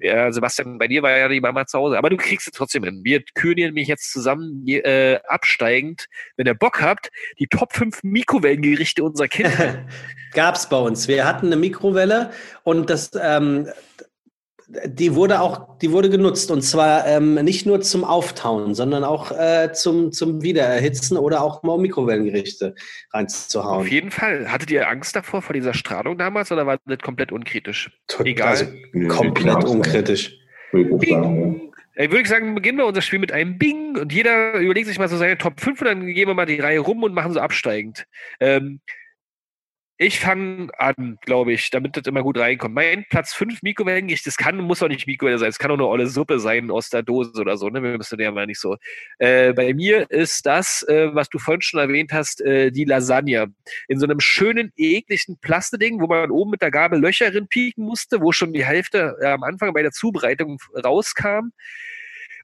Ja, Sebastian, bei dir war ja die Mama zu Hause, aber du kriegst es trotzdem hin. Wir kühlen mich jetzt zusammen äh, absteigend, wenn ihr Bock habt, die Top 5 Mikrowellengerichte unserer Kinder. Gab's bei uns. Wir hatten eine Mikrowelle und das, ähm, die wurde auch, die wurde genutzt und zwar ähm, nicht nur zum Auftauen, sondern auch äh, zum, zum Wiedererhitzen oder auch mal um Mikrowellengerichte reinzuhauen. Auf jeden Fall. Hattet ihr Angst davor, vor dieser Strahlung damals, oder war das komplett unkritisch? Egal. Also komplett unkritisch. Sagen, Äh, würde ich sagen, beginnen wir unser Spiel mit einem Bing und jeder überlegt sich mal so seine Top 5 und dann gehen wir mal die Reihe rum und machen so absteigend. Ähm, ich fange an, glaube ich, damit das immer gut reinkommt. Mein Platz 5 Mikrowellengericht, das kann, muss auch nicht Mikrowelle sein, es kann auch eine olle Suppe sein aus der Dose oder so, ne? Wir müssen ja mal nicht so. Äh, bei mir ist das, äh, was du vorhin schon erwähnt hast, äh, die Lasagne. In so einem schönen, ekligen Plasteding, wo man oben mit der Gabel Löcher pieken musste, wo schon die Hälfte äh, am Anfang bei der Zubereitung rauskam.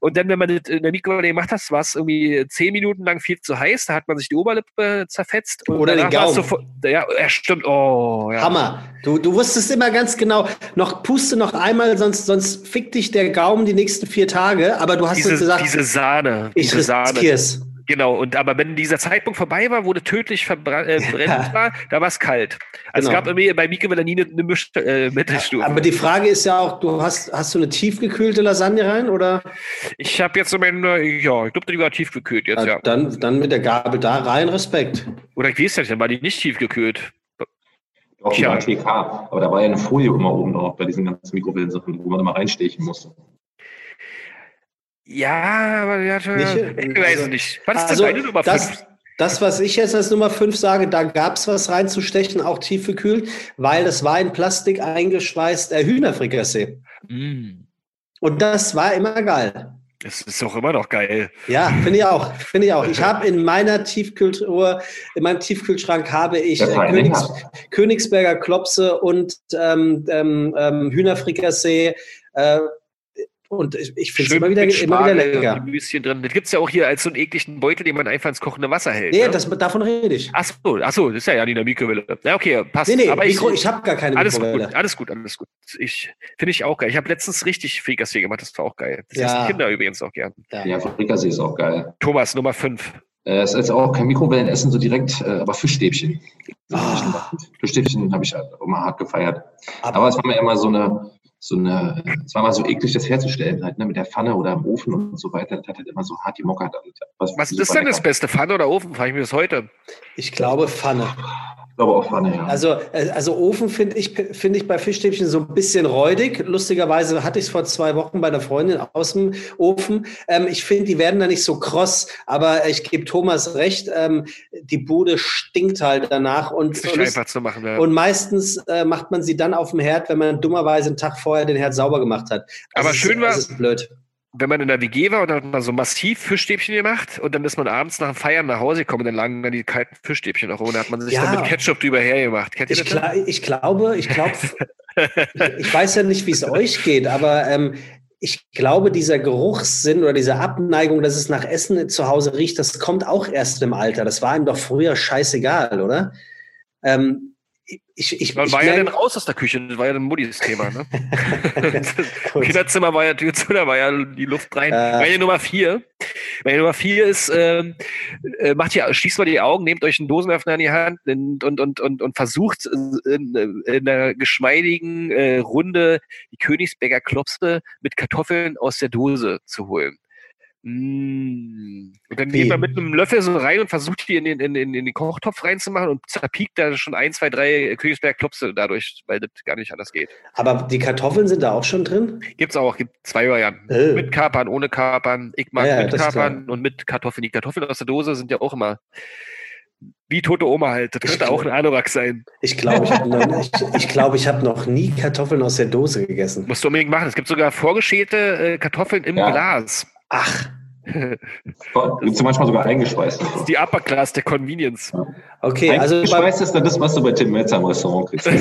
Und dann, wenn man das in der Mikrowelle gemacht hat, war es irgendwie zehn Minuten lang viel zu heiß. Da hat man sich die Oberlippe zerfetzt. Und Oder den Gaumen. Sofort, ja, ja, stimmt. Oh, ja. Hammer. Du, du wusstest immer ganz genau, noch puste noch einmal, sonst, sonst fickt dich der Gaumen die nächsten vier Tage. Aber du hast Diese, gesagt, diese Sahne. ich diese Sahne. riskier's. Genau. Und aber wenn dieser Zeitpunkt vorbei war, wo das tödlich verbrannt äh, brennend war, da war es kalt. Also Genau. es gab bei Mikrowelle nie eine, eine Misch, äh, Mittelstufe. Aber die Frage ist ja auch, du hast, hast du eine tiefgekühlte Lasagne rein oder ich habe jetzt so meine, ja, ich glaube, die war tiefgekühlt jetzt, ja. dann, dann mit der Gabel da rein, Respekt. Oder ich weiß ja nicht, dann war die nicht tiefgekühlt. Tja. war TK. Aber da war ja eine Folie immer oben drauf bei diesen ganzen Mikrowellensachen, wo man immer reinstechen musste. Ja, aber ja, Nicht- ich weiß also- es nicht. Was ist Also, deine Nummer das, 5? das, was ich jetzt als Nummer 5 sage, da gab's was reinzustechen, auch tiefgekühlt, weil das war in Plastik eingeschweißt äh, Hühnerfrikassee. Mm, Und das war immer geil. das ist doch immer noch geil. Ja, finde ich auch. Finde ich auch. Ich habe in meiner Tiefkühltruhe, in meinem Tiefkühlschrank habe ich äh, Königs. Königsberger Klopse und ähm, ähm, ähm, Hühnerfrikassee. Äh, und ich, ich finde es immer wieder, immer wieder lecker. Gemüschen drin. Das gibt's ja auch hier als so einen ekligen Beutel, den man einfach ins kochende Wasser hält. Nee, ne? das, davon rede ich. ach so, ach so, das ist ja ja nicht in der Mikrowelle. Ja, okay, passt. Nee, nee, aber Mikro, ich, ich habe gar keine alles Mikrowelle. gut, alles gut, alles gut. Ich finde ich auch geil. Ich habe letztens richtig Frikassee gemacht, das war auch geil. Das Ja. essen Kinder übrigens auch gern. Ja, Frikassee ist auch geil. Thomas, Nummer 5. Äh, Es ist auch kein Mikrowellenessen so direkt, äh, aber Fischstäbchen. Ah. Fischstäbchen habe ich halt immer hart gefeiert. Aber- Aber es war mir immer so eine, so eine, es war mal so eklig, das herzustellen, halt, ne, mit der Pfanne oder im Ofen und so weiter. Das hat halt immer so hart gemockert. Also, Was super ist denn das lecker. Beste? Pfanne oder Ofen? Frage ich mich das heute. Ich glaube Pfanne. Glaube auch Pfanne, ja. Also, äh, also Ofen finde ich, finde ich bei Fischstäbchen so ein bisschen räudig. Lustigerweise hatte ich es vor zwei Wochen bei einer Freundin aus dem Ofen. Ähm, ich finde, die werden da nicht so kross, aber ich gebe Thomas recht, ähm, die Bude stinkt halt danach und, ist einfach zu machen. Ja. und meistens äh, macht man sie dann auf dem Herd, wenn man dummerweise einen Tag vorher den Herd sauber gemacht hat. Das Aber ist, schön war- Das ist blöd. Wenn man in der WG war und dann hat man so massiv Fischstäbchen gemacht und dann ist man abends nach dem Feiern nach Hause gekommen und dann lagen dann die kalten Fischstäbchen auch rum und dann hat man sich Ja. dann mit Ketchup drüber hergemacht. Kennt Ich, kla ich glaube, ich glaube, ich weiß ja nicht, wie es euch geht, aber ähm, ich glaube, dieser Geruchssinn oder diese Abneigung, dass es nach Essen zu Hause riecht, das kommt auch erst im Alter. Das war ihm doch früher scheißegal, oder? Ähm, ich, ich, Wann ich war ja dann raus aus der Küche? Das war ja dann Muddis Thema, ne? Kinderzimmer war ja Tür zu, da war ja die Luft rein. Äh. Meine Nummer vier. Meine Nummer vier ist, ähm, äh, macht ihr, schließt mal die Augen, nehmt euch einen Dosenöffner in die Hand und, und, und, und, und versucht äh, in, in einer geschmeidigen äh, Runde die Königsberger Klopse mit Kartoffeln aus der Dose zu holen. Mm. Und dann Wie? geht man mit einem Löffel so rein und versucht die in den, in, in, in den Kochtopf reinzumachen und zerpiekt da schon ein, zwei, drei Königsberger Klopse dadurch, weil das gar nicht anders geht. Aber die Kartoffeln sind da auch schon drin? Gibt's auch, gibt zwei Varianten. Äh. Mit Kapern, ohne Kapern. Ich mag Ja, mit Kapern und mit Kartoffeln. Die Kartoffeln aus der Dose sind ja auch immer wie tote Oma halt. Das könnte Ich- auch ein Anorak sein. Ich glaube, ich habe noch, ich, ich glaub, ich hab noch nie Kartoffeln aus der Dose gegessen. Musst du unbedingt machen. Es gibt sogar vorgeschälte äh, Kartoffeln im Ja. Glas. Ach, Gibt es manchmal sogar eingeschweißt. Das ist die Upper Class der Convenience. okay. Also bei, eingeschweißt ist dann das, was du bei Tim Metzer im Restaurant kriegst.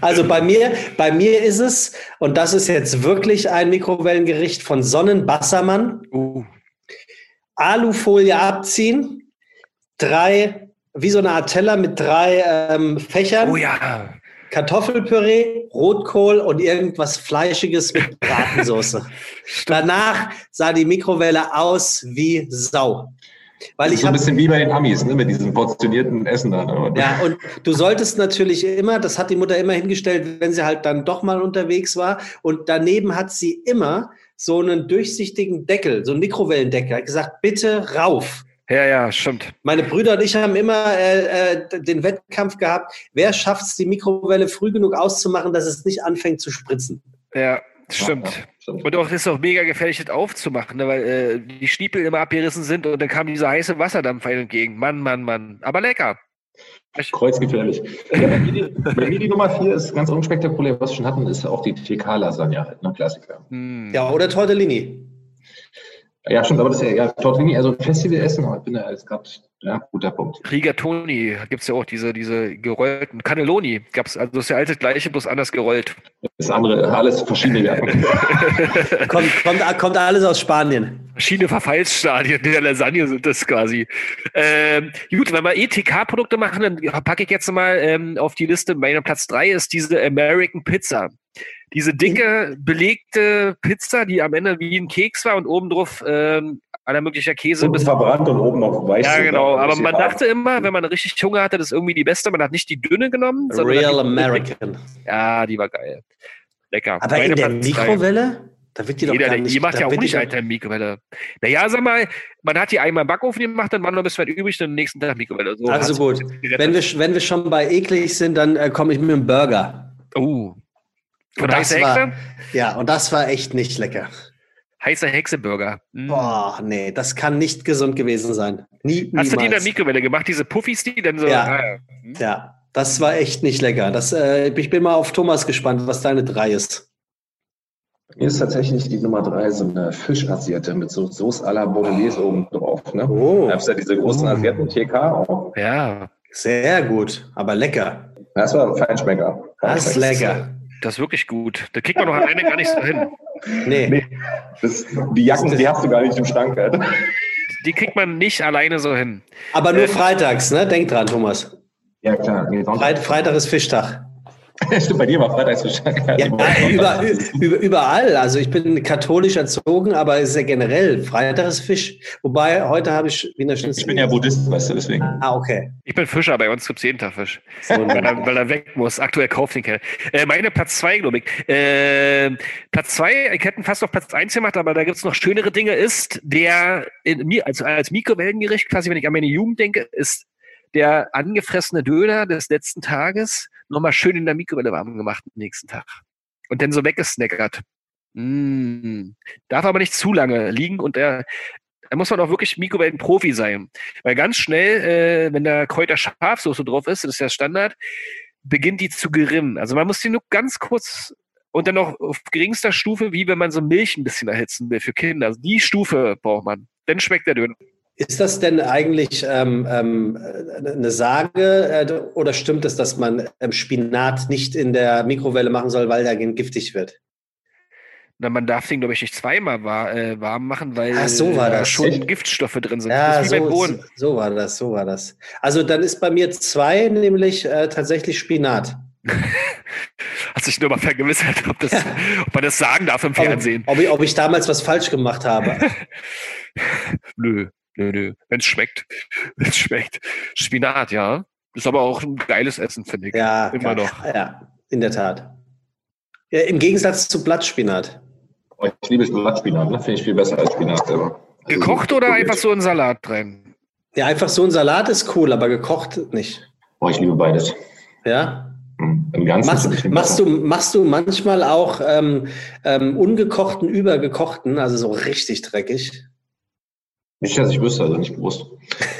also bei mir, bei mir ist es, und das ist jetzt wirklich ein Mikrowellengericht von Sonnenbassermann, Uh, Alufolie abziehen, drei, wie so eine Art Teller mit drei ähm, Fächern, oh ja. Kartoffelpüree, Rotkohl und irgendwas Fleischiges mit Bratensoße. Danach sah die Mikrowelle aus wie Sau. Weil Das ist ich so ein bisschen wie bei den Amis, ne, mit diesem portionierten Essen da. Ne? Ja, und du solltest natürlich immer, das hat die Mutter immer hingestellt, wenn sie halt dann doch mal unterwegs war. Und daneben hat sie immer so einen durchsichtigen Deckel, so einen Mikrowellendeckel. Hat gesagt, bitte rauf. Ja, ja, stimmt. Meine Brüder und ich haben immer äh, äh, den Wettkampf gehabt, wer schafft es, die Mikrowelle früh genug auszumachen, dass es nicht anfängt zu spritzen. Ja, stimmt. Ja, stimmt. Und auch das ist auch mega gefährlich, das aufzumachen, ne, weil äh, die Stiepel immer abgerissen sind und dann kam dieser heiße Wasserdampf entgegen. Mann, Mann, Mann. Aber lecker. Kreuzgefährlich. Ja, bei, mir die, bei mir die Nummer vier ist ganz unspektakulär, was wir schon hatten, ist auch die TK-Lasagne halt, ne, Klassiker. Hm. Ja, oder Tortellini. Ja, stimmt, aber das ist ja, ja Tortellini, also Festivalessen, aber ich bin da jetzt gerade, ja, guter Punkt. Rigatoni gibt's ja auch, diese, diese gerollten. Cannelloni gab's, also das ist ja alles das gleiche, bloß anders gerollt. Das andere, alles verschiedene Werke. Kommt, kommt, kommt alles aus Spanien. Verschiedene Verfallsstadien der Lasagne sind das quasi. Ähm, gut, wenn wir ETK-Produkte machen, dann packe ich jetzt mal ähm, auf die Liste. Mein Platz drei ist diese American Pizza. Diese dicke, belegte Pizza, die am Ende wie ein Keks war und obendrauf ähm, aller möglicher Käse. bis- verbrannt und oben noch weich. ja, genau. Aber man dachte immer, wenn man richtig Hunger hatte, das ist irgendwie die beste. Man hat nicht die dünne genommen, sondern Real die- American. Ja, die war geil. Lecker. Aber Meine in der. Mikrowelle? Da wird die doch Jeder, gar der, nicht. die macht ja auch nicht doch- alter Mikrowelle. Naja, sag mal, man hat die einmal im Backofen gemacht, dann war noch ein bisschen was übrig, dann am nächsten Tag Mikrowelle. So Also gut. Wenn wir, wenn wir schon bei eklig sind, dann äh, komme ich mit einem Burger. Oh. Von Das heißer war-? Ja, und das war echt nicht lecker. Heißer Hexeburger. Mm. Boah, nee, das kann nicht gesund gewesen sein. Nie, Hast du die in der. Mikrowelle gemacht, diese Puffis, die dann so. Ja. Ah, ja. Ja, das war echt nicht lecker. Das, äh, ich bin mal auf Thomas gespannt, was deine drei ist. Mir ist tatsächlich die Nummer drei so eine Fischassiette mit so Sauce à la Bolognese oben drauf. Ne? Oh, Da hast ja diese großen Asiaten, TK auch. ja, sehr gut, aber lecker. Das war Feinschmecker. Das ist lecker. Das ist wirklich gut. Da kriegt man noch alleine gar nicht so hin. Nee, Nee, das, die Jacken, die hast du gar nicht im Schrank. Alter. Die kriegt man nicht alleine so hin. aber nur Äh. freitags, ne? Denk dran, Thomas. Ja, klar. Nee, Freit Freitag ist Fischtag. Stimmt, bei dir war Freitags im Schrank. Ja, über, über, überall. Also ich bin katholisch erzogen, aber es ist ja generell Freitag ist Fisch. Wobei heute habe ich Wiener Schnitzel. Ich bin ja Buddhist, weißt du, deswegen. Ah, okay. Ich bin Fischer, bei uns gibt es jeden Tag Fisch. So, weil, er, weil er weg muss. Aktuell kauft den keiner. Äh, meine Platz zwei, glaube ich. Äh, Platz zwei, ich hätte ihn fast auf Platz eins gemacht, aber da gibt es noch schönere Dinge, ist der, in, mir- also als Mikrowellengericht, quasi, wenn ich an meine Jugend denke, ist der angefressene Döner des letzten Tages nochmal schön in der Mikrowelle warm gemacht am nächsten Tag. Und dann so weggesnackert. Mm. Darf aber nicht zu lange liegen und der, da muss man auch wirklich Mikrowellenprofi sein. Weil ganz schnell, äh, wenn da Kräuter Schafsoße drauf ist, das ist ja Standard, beginnt die zu gerinnen. Also man muss die nur ganz kurz und dann noch auf geringster Stufe, wie wenn man so Milch ein bisschen erhitzen will für Kinder. Also die Stufe braucht man. Dann schmeckt der Döner. Ist das denn eigentlich ähm, ähm, eine Sage äh, oder stimmt es, dass man ähm, Spinat nicht in der Mikrowelle machen soll, weil der giftig wird? Na, man darf den, glaube ich, nicht zweimal war, äh, warm machen, weil Ach, so da schon Echt? Giftstoffe drin sind. Ja, so, so war das, so war das. Also dann ist bei mir zwei, nämlich äh, tatsächlich Spinat. Hat sich nur mal vergewissert, ob, das, ob man das sagen darf im Fernsehen. Ob, ob, ich, ob ich damals was falsch gemacht habe. Nö, nö, nö. Wenn es schmeckt. Wenn es schmeckt. Spinat, ja. Ist aber auch ein geiles Essen, finde ich. Ja, Immer noch. Ja, in der Tat. Ja, Im Gegensatz zu Blattspinat. Oh, Ich liebe Blattspinat, ne? finde ich viel besser als Spinat selber. Also, Gekocht oder probiert. einfach so in Salat rein? Ja, einfach so ein Salat ist cool, aber gekocht nicht. Oh, ich liebe beides. Ja? Hm. Im Ganzen Machst, machst, du, machst du manchmal auch ähm, ähm, ungekochten, übergekochten, also so richtig dreckig? Nicht, dass ich wüsste, also nicht bewusst.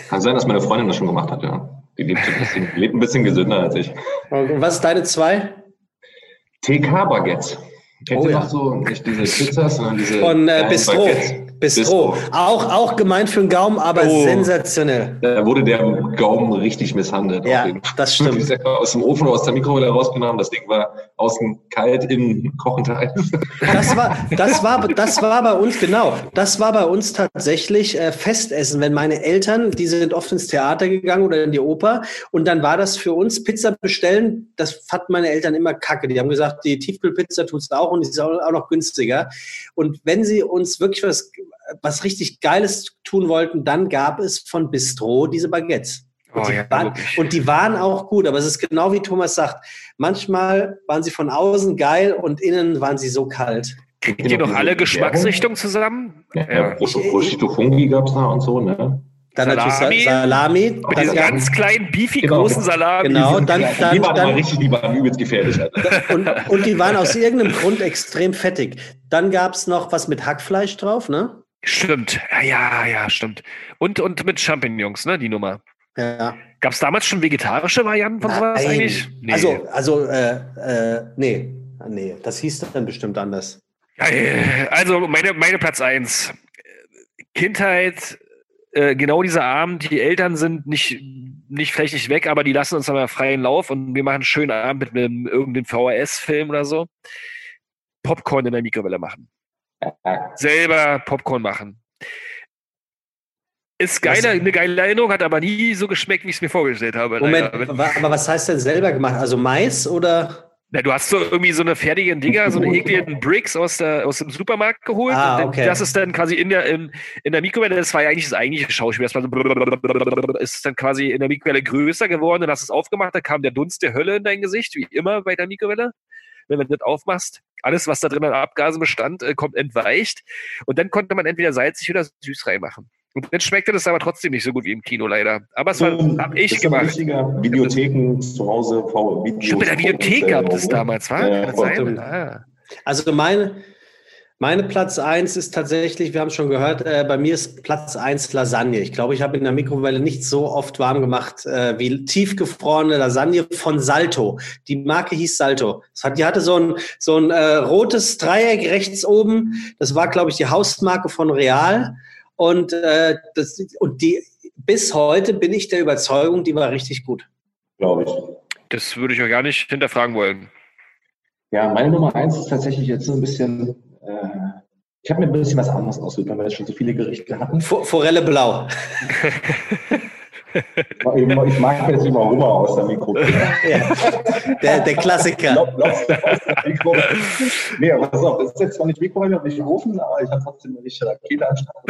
Kann sein, dass meine Freundin das schon gemacht hat, ja. Die lebt ein bisschen, lebt ein bisschen gesünder als ich. Und was ist deine zwei? TK-Baguettes. Kennt Oh ihr ja. noch so, nicht diese Pizzas, sondern diese Von äh, Bistro. Baguettes? Bistro. Auch, auch gemeint für den Gaumen, aber Oh. sensationell. Da wurde der Gaumen richtig misshandelt. Ja, das stimmt. ist aus dem Ofen aus der Mikrowelle rausgenommen. Das Ding war außen kalt, innen kochend heiß. Das war, das war, das war bei uns, genau, das war bei uns tatsächlich äh, Festessen. Wenn meine Eltern, die sind oft ins Theater gegangen oder in die Oper und dann war das für uns Pizza bestellen, das fanden meine Eltern immer kacke. Die haben gesagt, die Tiefkühlpizza tut's auch und die ist auch noch günstiger. Und wenn sie uns wirklich was, was richtig Geiles tun wollten, dann gab es von Bistro diese Baguettes. Und, Oh die ja, waren, wirklich. und die waren auch gut, aber es ist genau wie Thomas sagt. Manchmal waren sie von außen geil und innen waren sie so kalt. Kriegt ihr noch alle Geschmacksrichtungen zusammen? Ja, Ja. Prosciutto Fungi gab es da und so, ne? Dann Salami. natürlich Sa- Salami. Mit Dann diesen ganz kleinen, beefy Genau. großen Salami. Genau, Die sind- dann, die dann, waren dann, richtig, die waren übelst gefährlich. Alter. und, und die waren aus irgendeinem Grund extrem fettig. Dann gab es noch was mit Hackfleisch drauf, ne? Stimmt. Ja, ja, ja, stimmt. Und, und mit Champignons, ne, die Nummer. Ja. Gab es damals schon vegetarische Varianten von sowas Nein. eigentlich? Nee. Also, also, äh, äh, nee. Nee, das hieß dann bestimmt anders. Äh, Also meine, meine Platz eins Kindheit, äh, genau dieser Abend, die Eltern sind nicht, nicht vielleicht nicht weg, aber die lassen uns aber freien Lauf und wir machen einen schönen Abend mit einem irgendeinem VHS-Film oder so. Popcorn in der Mikrowelle machen. Selber Popcorn machen. Ist geile, eine geile Erinnerung, hat aber nie so geschmeckt, wie ich es mir vorgestellt habe. Moment, aber was heißt denn selber gemacht? Also Mais oder? Na, du hast so irgendwie so eine fertigen Dinger, so eine ekligen Bricks aus, der, aus dem Supermarkt geholt. Ah, und okay. Das ist dann quasi in der, in, in der Mikrowelle, das war ja eigentlich das eigentliche Schauspiel. Das war so, ist dann quasi in der Mikrowelle größer geworden, dann hast du es aufgemacht, da kam der Dunst der Hölle in dein Gesicht, wie immer bei der Mikrowelle. Wenn du das aufmachst, alles, was da drin an Abgasen bestand, äh, kommt entweicht. Und dann konnte man entweder salzig oder süß reinmachen. Und dann schmeckte das aber trotzdem nicht so gut wie im Kino leider. Aber es war, hab ich das ist ein gemacht. richtiger Videotheken zu Hause, V- Videos. Stimmt, in der Videothek gab es damals, war? Ja, Kann das sein? Ah. Also meine, meine Platz eins ist tatsächlich, wir haben schon gehört, äh, bei mir ist Platz eins Lasagne. Ich glaube, ich habe in der Mikrowelle nicht so oft warm gemacht äh, wie tiefgefrorene Lasagne von Salto. Die Marke hieß Salto. Hat, die hatte so ein, so ein äh, rotes Dreieck rechts oben. Das war, glaube ich, die Hausmarke von Real. Und, äh, das, und die bis heute bin ich der Überzeugung, die war richtig gut. glaube ich. Das würde ich auch gar nicht hinterfragen wollen. Ja, meine Nummer eins ist tatsächlich jetzt so ein bisschen, ich habe mir ein bisschen was anderes ausgesucht, weil wir jetzt schon so viele Gerichte hatten. Fo- Forelle blau. Ich mag jetzt immer Hummer aus der Mikrowelle. Ja. Der, der Klassiker. Lobster aus der Mikrowelle. Nee, aber pass auf, das ist jetzt zwar nicht Mikrowelle und nicht Ofen, aber ich habe trotzdem eine richtige Rakete an Start.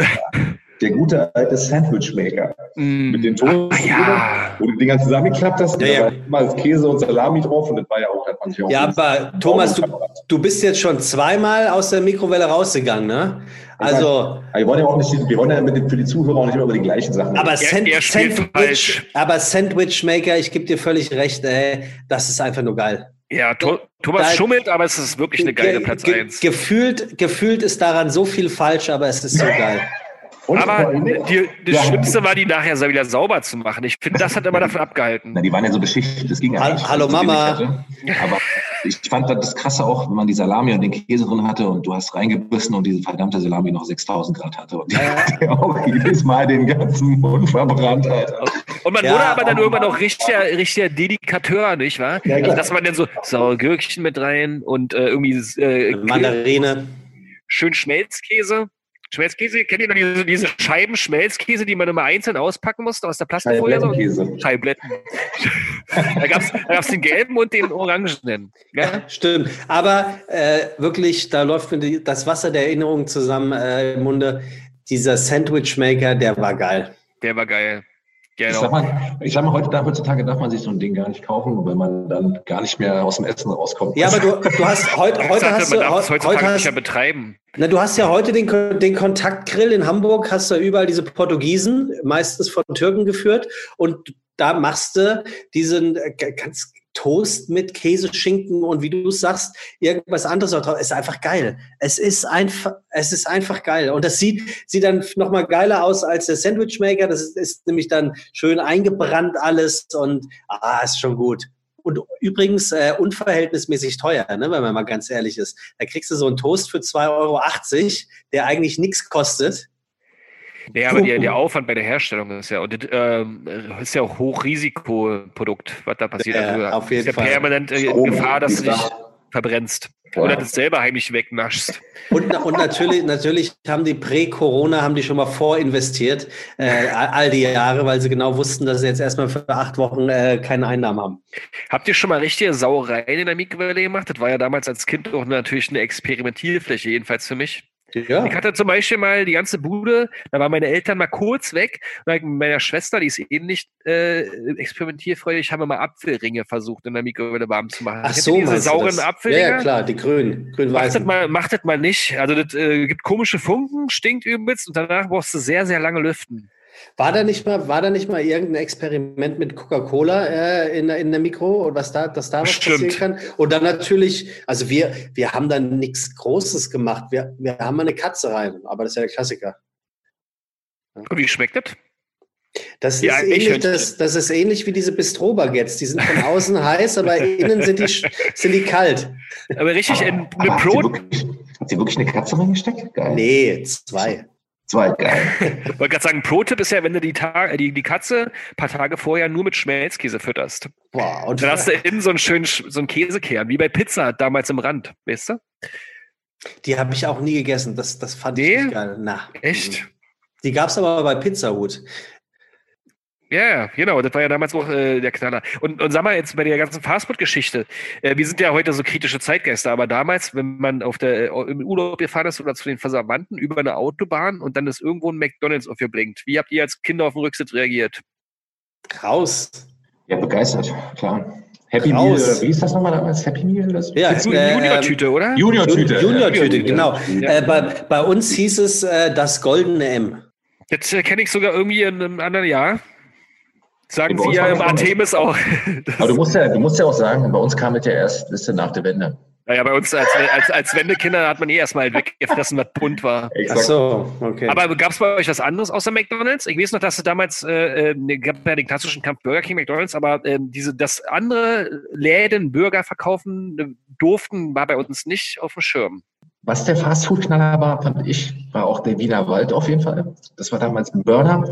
Der gute alte Sandwichmaker. Mit den Toast, Ah, ja. wo du den ganzen zusammengeklappt hast. Ja, Ja, das Käse und Salami drauf und das war ja auch, das fand ich auch Ja, aber Thomas, du, du bist jetzt schon zweimal aus der Mikrowelle rausgegangen, ne? Also, Aber wir wollen ja auch nicht, wir wollen ja mit den, für die Zuhörer auch nicht immer über die gleichen Sachen aber, Er- Sand, er Sandwich, aber Sandwichmaker, ich gebe dir völlig recht, ey, das ist einfach nur geil. Ja, Tho Thomas Da- schummelt, aber es ist wirklich eine geile Ge- Platz ge- 1. Gefühlt, gefühlt ist daran so viel falsch, aber es ist so geil. Und Aber die, das Ja. Schlimmste war, die nachher wieder sauber zu machen. Ich finde, das hat immer davon abgehalten. Na, die waren ja so beschichtet, das ging ja Hall- nicht. hallo, Mama. hätte. Aber ich fand das krasse auch, wenn man die Salami und den Käse drin hatte und du hast reingebissen und diese verdammte Salami noch 6000 Grad hatte. Und die hat auch jedes Mal den ganzen Mund verbrannt, Alter. Und man Ja, wurde aber dann aber- irgendwann auch richtiger, richtiger Dedikateur, nicht wahr? Ja, klar. Dass man dann so saure Gürkchen mit rein und äh, irgendwie äh, Mandarine. schön Schmelzkäse. Schmelzkäse, kennt ihr noch diese, diese Scheiben Schmelzkäse, die man immer einzeln auspacken musste aus der Plastikfolie? Scheiblettenkäse. Scheibletten. da gab es da gab's den gelben und den orangenen. Ja? Ja, stimmt. Aber äh, wirklich, da läuft mir die, das Wasser der Erinnerung zusammen äh, im Munde. Dieser Sandwichmaker, der war geil. Der war geil. Ich sag Genau. mal, ich sag mal heute, heutzutage darf man sich so ein Ding gar nicht kaufen, weil man dann gar nicht mehr aus dem Essen rauskommt. Ja, aber du, du hast heute, Ich heute sagte, hast man du, darf es heu- heutzutage heute nicht mehr hast, betreiben. na, du hast ja heute den, den Kontaktgrill in Hamburg, hast du überall diese Portugiesen, meistens von Türken geführt und da machst du diesen äh, ganz Toast mit Käse, Schinken und wie du sagst, irgendwas anderes drauf. Ist einfach geil. Es ist einfach, es ist einfach geil. Und das sieht, sieht dann noch mal geiler aus als der Sandwichmaker. Das ist, ist nämlich dann schön eingebrannt alles und ah, ist schon gut. Und übrigens äh, unverhältnismäßig teuer, ne, wenn man mal ganz ehrlich ist. Da kriegst du so einen Toast für 2,80 Euro, der eigentlich nichts kostet. Ja, aber der, der Aufwand bei der Herstellung ist ja, und ähm, ist ja auch Hochrisikoprodukt, was da passiert. Ja, also, auf jeden ist ja Fall. permanent äh, Gefahr, dass du dich verbrennst. Ja. Oder das selber heimlich wegnaschst. Und, und natürlich, natürlich haben die Prä-Corona, haben die schon mal vorinvestiert, äh, all die Jahre, weil sie genau wussten, dass sie jetzt erstmal für acht Wochen äh, keine Einnahmen haben. Habt ihr schon mal richtige Sauereien in der Mikrowelle gemacht? Das war ja damals als Kind auch natürlich eine Experimentierfläche, jedenfalls für mich. Ja. Ich hatte zum Beispiel mal die ganze Bude, da waren meine Eltern mal kurz weg. Mit meiner Schwester, die ist ähnlich äh, experimentierfreudig, haben wir mal Apfelringe versucht, in der Mikrowelle warm zu machen. Ach ihr so, diese sauren? Apfelringe? Ja, ja, klar, die grünen, Macht das, grün-weißen. mal, macht das mal nicht. Also das äh, gibt komische Funken, stinkt übelst und danach brauchst du sehr, sehr lange lüften. War da nicht mal, war da nicht mal irgendein Experiment mit Coca-Cola äh, in, der- in der Mikro und was da, dass da was passieren kann? Und dann natürlich, also wir, wir haben dann nichts Großes gemacht. Wir, wir haben mal eine Katze rein, aber das ist ja der Klassiker. Und wie schmeckt das? Das ist, Ja, ähnlich, Eichhörnchen. das, das ist ähnlich wie diese Bistro-Baguettes. Die sind von außen heiß, aber innen sind die, sind die kalt. Aber richtig, in, Aber eine hat, sie wirklich, hat sie wirklich eine Katze reingesteckt? Geil. Nee, zwei. Zwei, geil. Ich wollte gerade sagen, Pro-Tipp ist ja, wenn du die, Ta die, die Katze ein paar Tage vorher nur mit Schmelzkäse fütterst. Boah, und Dann hast du innen so einen schönen Sch- so einen Käsekern, wie bei Pizza damals im Rand, weißt du? die habe ich auch nie gegessen. Das, das fand Nee? ich nicht geil. Na, Echt? Die gab es aber bei Pizzahut. Ja, ja, genau, das war ja damals auch äh, der Knaller. Und, und sag mal jetzt bei der ganzen Fastfood-Geschichte, äh, wir sind ja heute so kritische Zeitgeister, aber damals, wenn man auf der, äh, im Urlaub gefahren ist oder zu den Verwandten über eine Autobahn und dann ist irgendwo ein McDonalds aufgeblinkt, wie habt ihr als Kinder auf den Rücksitz reagiert? Raus. Ja, begeistert, klar. Happy Raus. Meal, wie ist das nochmal damals? Happy Meal? Das Ja, äh, Junior-Tüte, oder? Junior-Tüte. Junior-Tüte, genau. Ja. Äh, bei, bei uns hieß es äh, das goldene M. Jetzt äh, kenne ich sogar irgendwie in einem anderen Jahr. Sagen sie ja war im. Artemis auch. Aber du musst, ja, du musst ja auch sagen, bei uns kam es ja erst ist ja nach der Wende. Naja, bei uns als, als, als Wendekinder hat man eh erstmal weggefressen, was bunt war. Ach so, okay. Aber gab es bei euch was anderes außer McDonalds? Ich weiß noch, dass es damals, äh, äh, gab ja den klassischen Kampf Burger King, McDonalds, aber ähm, diese, dass andere Läden Burger verkaufen äh, durften, war bei uns nicht auf dem Schirm. Was der Fastfood-Knaller war, fand ich, war auch der Wiener Wald auf jeden Fall. Das war damals ein Burner.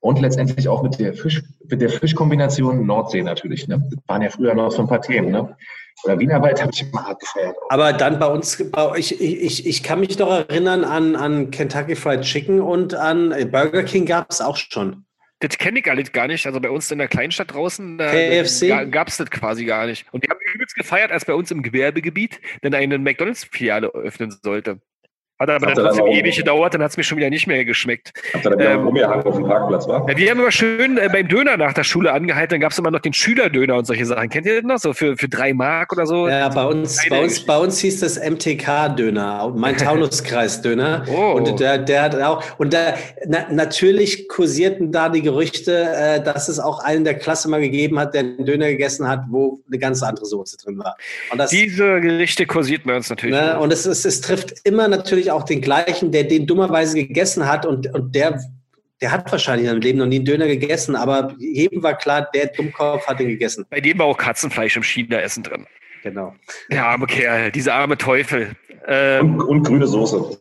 Und letztendlich auch mit der Fisch, mit der Fischkombination Nordsee natürlich. Ne? Das waren ja früher noch so ein paar Themen. Ne? Oder Wiener Wald habe ich immer hart gefeiert. Aber dann bei uns, bei, ich, ich, ich kann mich doch erinnern an, an Kentucky Fried Chicken und an äh, Burger King gab es auch schon. Das kenne ich alles gar nicht. Also bei uns in der Kleinstadt draußen, da gab es das quasi gar nicht. Und die haben übelst gefeiert, als bei uns im Gewerbegebiet dann eine McDonalds-Filiale öffnen sollte. Hat aber Habt dann dann trotzdem ewig gedauert, dann hat es mir schon wieder nicht mehr geschmeckt. Habt ihr da wieder Ähm, rumgehangen auf dem Parkplatz, war? Ja, wir haben immer schön äh, beim Döner nach der Schule angehalten, dann gab es immer noch den Schülerdöner und solche Sachen. Kennt ihr das noch? So für, für drei Mark oder so? Ja, bei uns, bei uns, bei uns hieß das MTK-Döner, mein Taunuskreis-Döner. Oh. Und der, der hat auch, und da, na, natürlich kursierten da die Gerüchte, äh, dass es auch einen der Klasse mal gegeben hat, der einen Döner gegessen hat, wo eine ganz andere Soße drin war. Und das, Diese Gerichte kursierten bei uns natürlich. Ne? Und es, ist, es trifft immer natürlich auch den gleichen, der den dummerweise gegessen hat und, und der, der hat wahrscheinlich in seinem Leben noch nie einen Döner gegessen, aber jedem war klar, der Dummkopf hat ihn gegessen. Bei dem war auch Katzenfleisch im China-Essen drin. Genau. Der arme Kerl, dieser arme Teufel. Ähm, Und, und grüne Soße.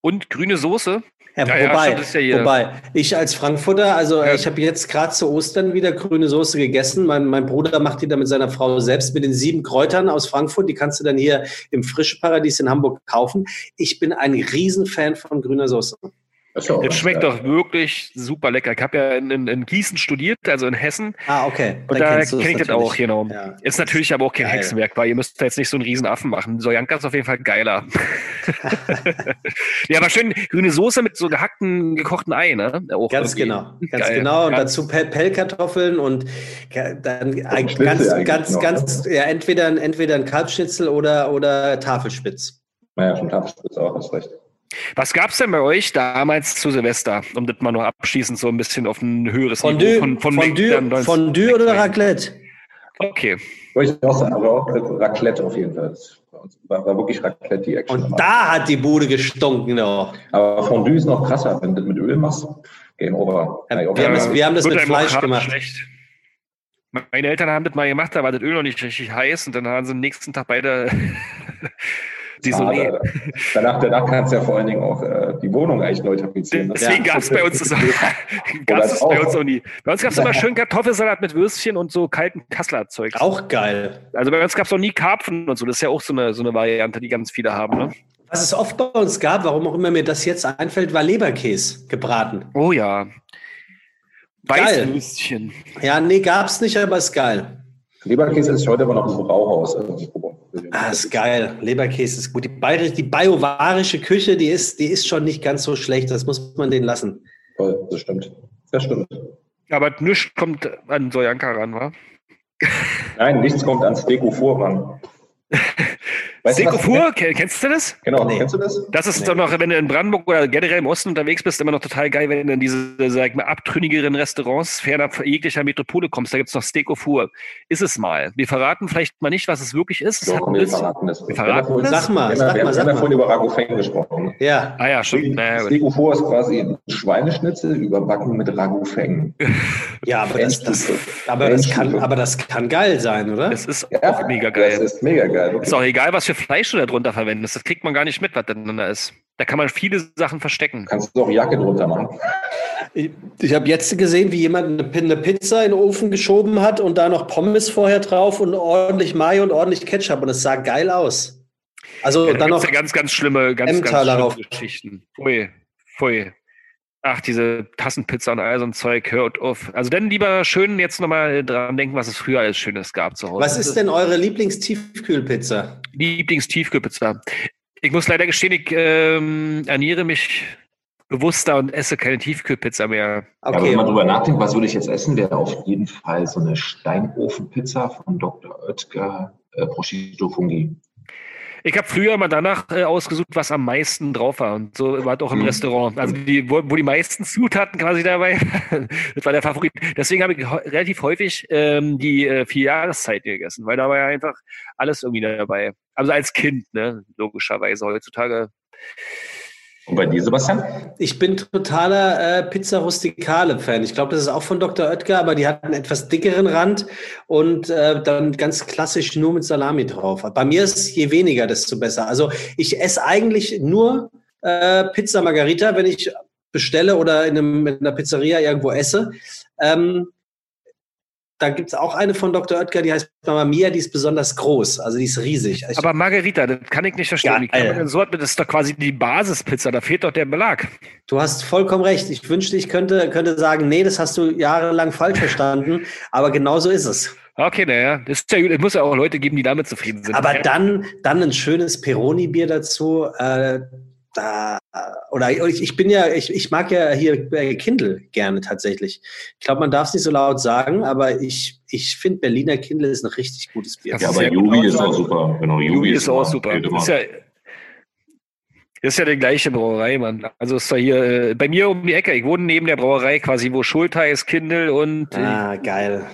und grüne Soße. Ja, Ja, wobei, ja wobei, ich als Frankfurter, also ich habe jetzt gerade zu Ostern wieder grüne Soße gegessen. Mein, mein Bruder macht die dann mit seiner Frau selbst mit den sieben Kräutern aus Frankfurt. Die kannst du dann hier im Frischparadies in Hamburg kaufen. Ich bin ein Riesenfan von grüner Soße. Das was, schmeckt ja. doch wirklich super lecker. Ich habe ja in, in, in Gießen studiert, also in Hessen. Ah, okay. Und Dann da du es kenne ich das auch, genau. Ja. Ist natürlich aber auch kein Geil. Hexenwerk, weil ihr müsst da jetzt nicht so einen riesen Affen machen. Sojanka ist auf jeden Fall geiler. ja, aber schön grüne Soße mit so gehackten, gekochten Ei, ne? Auch Ganz irgendwie. genau, ganz Geil. genau. Und Ganz- dazu Pel Pellkartoffeln und dann ein, ganz, ganz, noch, ganz, ja, entweder, ein- entweder ein Kalbschnitzel oder, oder Tafelspitz. Naja, schon Tafelspitz auch, hast recht. Was gab's denn bei euch damals zu Silvester, um das mal noch abschließend so ein bisschen auf ein höheres Fondue, von, von Fondue, dann 19 Fondue oder Raclette? Okay. Ich auch aber auch Raclette auf jeden Fall. War, war wirklich Raclette die Action. Und da hat die Bude gestunken noch. aber Fondue ist noch krasser, wenn du das mit Öl machst. Game over. Ja, wir haben das- wir haben das mit Fleisch gemacht. Schlecht. Meine Eltern haben das mal gemacht, da war das Öl noch nicht richtig heiß und dann haben sie am nächsten Tag beide die so, nee. Schade. danach, danach kannst du ja vor allen Dingen auch äh, die Wohnung eigentlich neu tapezieren. Das- Deswegen Ja. gab es bei uns das, gab's das bei uns auch nie. Bei uns gab es immer schön Kartoffelsalat mit Würstchen und so kalten Kasseler Zeug. Auch geil. Also bei uns gab es auch nie Karpfen und so. Das ist ja auch so eine, so eine Variante, die ganz viele haben. Ne? Was es oft bei uns gab, warum auch immer mir das jetzt einfällt, war Leberkäse gebraten. Oh ja. Geil. Weißwürstchen. Ja, nee, gab's nicht, aber ist geil. Leberkäse ist heute aber noch im Brauhaus. Also, Ah, ist geil. Leberkäse ist gut. Die, bayerische, die bayovarische Küche, die ist, die ist schon nicht ganz so schlecht. Das muss man denen lassen. Voll, das stimmt. Das stimmt. Aber nichts kommt an Sojanka ran, wa? Nein, nichts kommt an Steko vor ran. Weißt du, was- Sekofur, Ken- kennst du das? Genau, Nee. kennst du das? Das ist Nee. doch noch, wenn du in Brandenburg oder generell im Osten unterwegs bist, immer noch total geil, wenn du in diese, sag ich mal, abtrünnigeren Restaurants fernab jeglicher Metropole kommst. Da gibt's noch Steak au Four. Ist es mal. Wir verraten vielleicht mal nicht, was es wirklich ist. Es So, komm, wir bisschen- verraten das. Wir verraten das? Sag mal, wir, sag haben- wir, mal, haben sag ja mal. vorhin über Ragofeng gesprochen. Ja. Ah ja, stimmt. Naja, gut. Steko vor ist quasi ein Schweineschnitzel überbacken mit Ragofeng. Ja, aber das, das, aber, das kann, aber das kann geil sein, oder? Das ist Ja, auch mega geil. Das ist mega geil. Ist auch egal, was für Fleisch du da drunter verwendest. Das kriegt man gar nicht mit, was da drin ist. Da kann man viele Sachen verstecken. Kannst du auch Jacke drunter machen. Ich, ich habe jetzt gesehen, wie jemand eine, Pi- eine Pizza in den Ofen geschoben hat und da noch Pommes vorher drauf und ordentlich Mayo und ordentlich Ketchup und es sah geil aus. Also Ja, da dann noch ja ganz, ganz schlimme, ganz, ganz schlimme. Geschichten. Pfui, pfui. Ach, diese Tassenpizza und all so ein Zeug, hört auf. Also dann lieber schön jetzt nochmal dran denken, was es früher alles Schönes gab zu Hause. Was ist denn eure Lieblingstiefkühlpizza? Lieblingstiefkühlpizza? Ich muss leider gestehen, ich ähm, ernähre mich bewusster und esse keine Tiefkühlpizza mehr. Aber Okay. wenn man drüber nachdenkt, was würde ich jetzt essen, wäre auf jeden Fall so eine Steinofenpizza von Dr. Oetker äh, Prosciutto Fungi. Ich habe früher mal danach äh, ausgesucht, was am meisten drauf war. Und so war es auch im Mhm. Restaurant. Also die, wo, wo die meisten Zutaten quasi dabei, das war der Favorit. Deswegen habe ich relativ häufig ähm, die äh, vier Jahreszeit gegessen, weil da war ja einfach alles irgendwie dabei. Also als Kind, ne, logischerweise. Heutzutage Und bei dir, Sebastian? Ich bin totaler äh, Pizza Rusticale Fan. Ich glaube, das ist auch von Dr. Oetker, aber die hat einen etwas dickeren Rand und äh, dann ganz klassisch nur mit Salami drauf. Bei mir ist je weniger, desto besser. Also ich esse eigentlich nur äh, Pizza Margarita, wenn ich bestelle oder in, einem, in einer Pizzeria irgendwo esse. Ähm, da gibt es auch eine von Dr. Oetker, die heißt Mama Mia, die ist besonders groß, also die ist riesig. Ich, Aber Margarita, das kann ich nicht verstehen. Wie kann Geil. man so, das ist doch quasi die Basispizza, da fehlt doch der Belag. Du hast vollkommen recht. Ich wünschte, ich könnte, könnte sagen, nee, das hast du jahrelang falsch verstanden, aber genau so ist es. Okay, naja, das ist ja gut. Es muss ja auch Leute geben, die damit zufrieden sind. Aber dann, dann ein schönes Peroni-Bier dazu. Äh, da, oder ich, ich bin ja, ich, ich mag ja hier äh, Kindle gerne tatsächlich. Ich glaube, man darf es nicht so laut sagen, aber ich, ich finde Berliner Kindle ist ein richtig gutes Bier. Das Ja, ist aber gut Jubi ist auch super. Genau, Jubi ist auch immer- super. immer. Ist ja, ist ja die gleiche Brauerei, Mann. Also ist da hier äh, bei mir um die Ecke. Ich wohne neben der Brauerei quasi, wo Schultheiß, Kindle und äh, Ah, geil.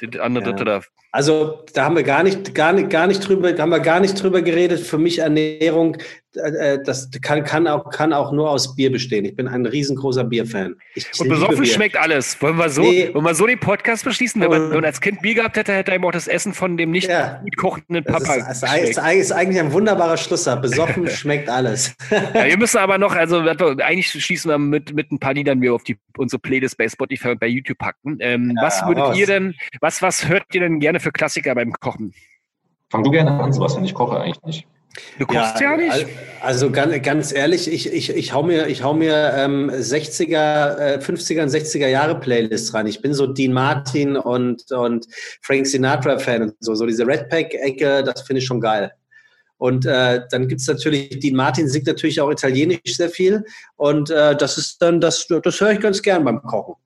die andere Ja. dritte da Also da haben wir gar nicht, gar nicht, gar nicht drüber, haben wir gar nicht drüber geredet. Für mich Ernährung, äh, das kann, kann, auch, kann auch nur aus Bier bestehen. Ich bin ein riesengroßer Bierfan. Ich Und besoffen Bier. schmeckt alles. Wollen wir so, Nee. wollen wir so den Podcast beschließen? Wenn man, wenn man als Kind Bier gehabt hätte, hätte einem auch das Essen von dem nicht Ja. gut kochenden Das Papa ist, ist, ist, ist eigentlich ein wunderbarer Schlusssatz. Besoffen schmeckt alles. Ja, wir müssen aber noch, also eigentlich schließen wir mit, mit ein paar Liedern wir auf die, unsere Playlist bei Spotify und bei YouTube packen. Ähm, was würdet raus. ihr denn, was, was hört ihr denn gerne für Klassiker beim Kochen? Fang du gerne an, Sebastian. Ich koche eigentlich nicht. Du kochst ja, nicht? al- Also ganz, ganz ehrlich, ich, ich, ich hau mir, ich hau mir ähm, 60er, äh, 50er und 60er Jahre Playlists rein. Ich bin so Dean Martin und, und Frank Sinatra Fan und so. So diese Red Pack-Ecke, das finde ich schon geil. Und äh, dann gibt's natürlich, Dean Martin singt natürlich auch Italienisch sehr viel. Und äh, das ist dann, das, das höre ich ganz gern beim Kochen.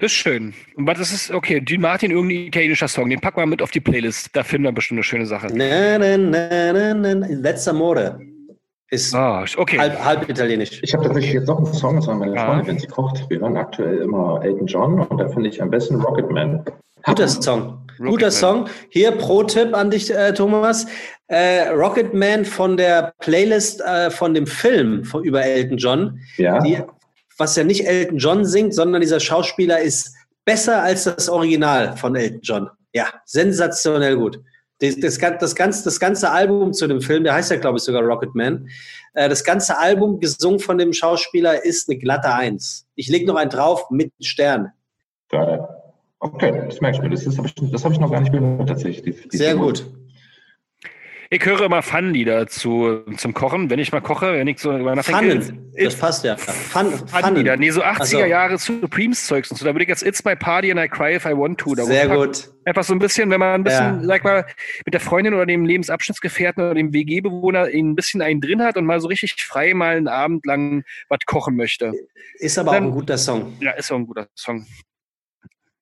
Das ist schön. Und was ist es? Okay, Dean Martin, irgendein italienischer Song, den packen wir mit auf die Playlist. Da finden wir bestimmt eine schöne Sache. Na, na, na, na, na, Letzter Mode ist Ah, okay. halb, halb italienisch. Ich habe tatsächlich jetzt noch einen Song, das war meine Ja. Freundin, wenn sie kocht. Wir hören aktuell immer Elton John und da finde ich am besten Rocketman. Guter Song. Rocket Guter Man. Song. Hier Pro-Tipp an dich, äh, Thomas. Äh, Rocket Man von der Playlist äh, von dem Film von, über Elton John. Ja, Die, was ja nicht Elton John singt, sondern dieser Schauspieler ist besser als das Original von Elton John. Ja, sensationell gut. Das, das, das, ganze, das ganze Album zu dem Film, der heißt ja, glaube ich, sogar Rocket Man. Äh, das ganze Album, gesungen von dem Schauspieler, ist eine glatte Eins. Ich lege noch einen drauf mit Stern. geil. Okay, das merke ich mir. Das, ist- hab ich, das habe ich noch gar nicht gehört, tatsächlich. Die, die Sehr Figur. gut. Ich höre immer Fun-Lieder zu, zum Kochen, wenn ich mal koche, wenn ich so über nachdenke. Pfannen. Das passt ja. Fun, Fun-Lieder. Nee, so 80er Ach so. Jahre Supremes-Zeugs und so. Da würde ich jetzt It's My Party and I Cry If I Want To. Da Sehr gut. Einfach so ein bisschen, wenn man ein bisschen, Ja. sag mal, mit der Freundin oder dem Lebensabschnittsgefährten oder dem WG-Bewohner ein bisschen einen drin hat und mal so richtig frei mal einen Abend lang was kochen möchte. Ist aber Dann- auch ein guter Song. Ja, ist auch ein guter Song.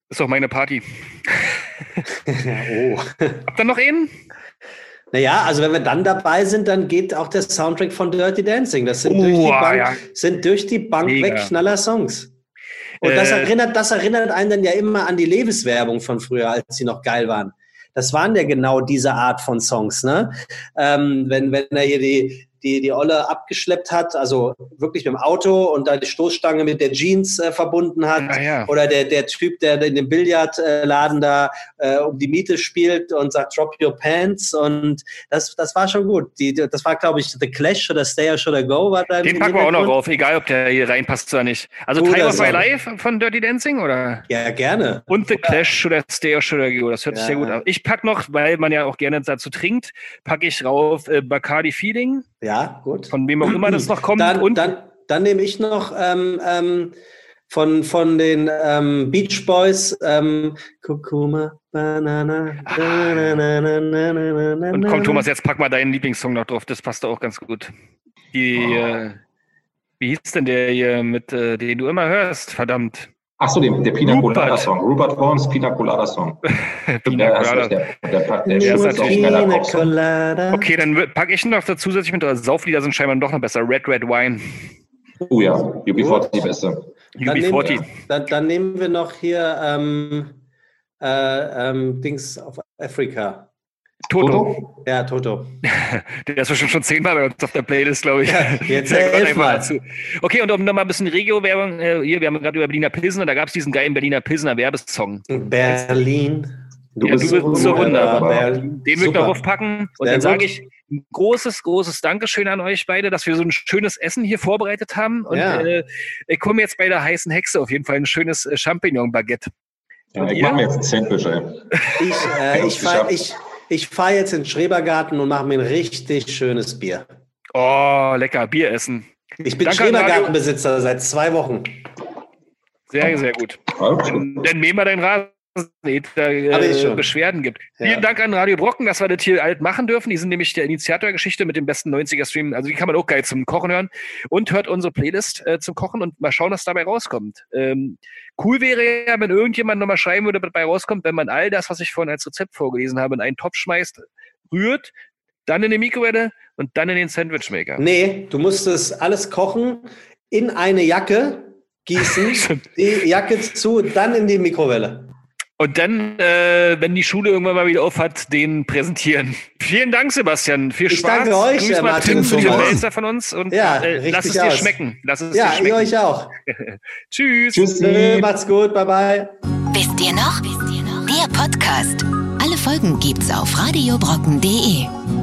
Ist auch meine Party. oh. Habt ihr noch einen? Naja, also wenn wir dann dabei sind, dann geht auch der Soundtrack von Dirty Dancing. Das sind, Oh, durch, die Bank, ja. sind durch die Bank Mega. weg knaller Songs. Und das, Äh, erinnert, das erinnert einen dann ja immer an die Levis-Werbung von früher, als sie noch geil waren. Das waren ja genau diese Art von Songs, ne? Ähm, wenn, wenn er hier die, die, die Olle abgeschleppt hat, also wirklich mit dem Auto und da die Stoßstange mit der Jeans äh, verbunden hat. Ah, ja. Oder der, der Typ, der in dem Billardladen da äh, um die Miete spielt und sagt, drop your pants. Und das, das war schon gut. Die, das war, glaube ich, The Clash oder Stay or Should I Go. War da Den packen wir auch noch Hintergrund. rauf, egal ob der hier reinpasst oder nicht. Also Time of My. Life von Dirty Dancing oder? Ja, gerne. Und The Clash oder Stay or Should I Go. Das hört sich Ja. sehr gut an. Ich pack noch, weil man ja auch gerne dazu trinkt, packe ich rauf äh, Bacardi Feeling, Ja, gut. von wem auch immer das noch kommt. Dann, und dann, dann nehme ich noch ähm, ähm, von, von den ähm, Beach Boys ähm, Kurkuma, Banana. na, na, na, na, na, na, na, Und komm. Thomas, jetzt pack mal deinen Lieblingssong noch drauf. Das passt auch ganz gut. Die, äh, wie hieß denn der hier, mit, äh, den du immer hörst? Verdammt. Ach so, den, der Pina Rupert. Colada Song. Rupert Holmes Pina Colada Song. Pina Colada. Der, der, der, der, ist natürlich Pina. Colada. Okay, dann wür- pack ich noch da zusätzlich mit, oder Sauflieder sind scheinbar noch besser. Red Red Wine. Oh ja, UB40 die beste. Dann nehmen, UB40. dann, dann nehmen wir noch hier ähm, äh, ähm, Dings auf Afrika. Toto. Ja, Toto. Der ist bestimmt schon zehnmal bei uns auf der Playlist, glaube ich. Ja, jetzt gehört elfmal. Okay, und um nochmal ein bisschen Regio-Werbung, äh, hier, wir haben gerade über Berliner Pilsner, da gab es diesen geilen Berliner Pilsner Werbesong. Berlin. Ja, du bist so wunderbar. Berlin. Den würde ich Super. darauf packen. Und Sehr dann sage ich ein großes, großes Dankeschön an euch beide, dass wir so ein schönes Essen hier vorbereitet haben. Und Ja. äh, ich komme jetzt bei der heißen Hexe auf jeden Fall ein schönes äh, Champignon-Baguette. Ja, ich mache mir jetzt ein Sandwich, ey. Ich, äh, ich ich, ich fahr jetzt in den Schrebergarten und mache mir ein richtig schönes Bier. Oh, lecker, Bier essen. Ich bin Danke an Schrebergartenbesitzer seit zwei Wochen. Sehr, sehr gut. Dann, dann mähen wir deinen Rasen, äh. Beschwerden gibt. Ja. Vielen Dank an Radio Brocken, dass wir das hier alt machen dürfen. Die sind nämlich der Initiator der Geschichte mit dem besten 90er-Stream. Also die kann man auch geil zum Kochen hören. Und hört unsere Playlist äh, zum Kochen und mal schauen, was dabei rauskommt. Ähm, cool wäre ja, wenn irgendjemand nochmal schreiben würde, was dabei rauskommt, wenn man all das, was ich vorhin als Rezept vorgelesen habe, in einen Topf schmeißt, rührt, dann in die Mikrowelle und dann in den Sandwichmaker. Nee, du musst es alles kochen, in eine Jacke gießen, die Jacke zu, dann in die Mikrowelle. Und dann, äh, wenn die Schule irgendwann mal wieder auf hat, den präsentieren. Vielen Dank, Sebastian. Viel Ich Spaß. danke euch, Grüß mal Martin Tim, Tim Thomas. Melzer von uns und Ja, äh, lass es dir aus. schmecken. Lass es Ja, dir ihr schmecken. euch auch. Tschüss. Tschüss. Macht's gut, bye bye. Wisst ihr noch? Der Podcast. Alle Folgen gibt's auf radiobrocken.de.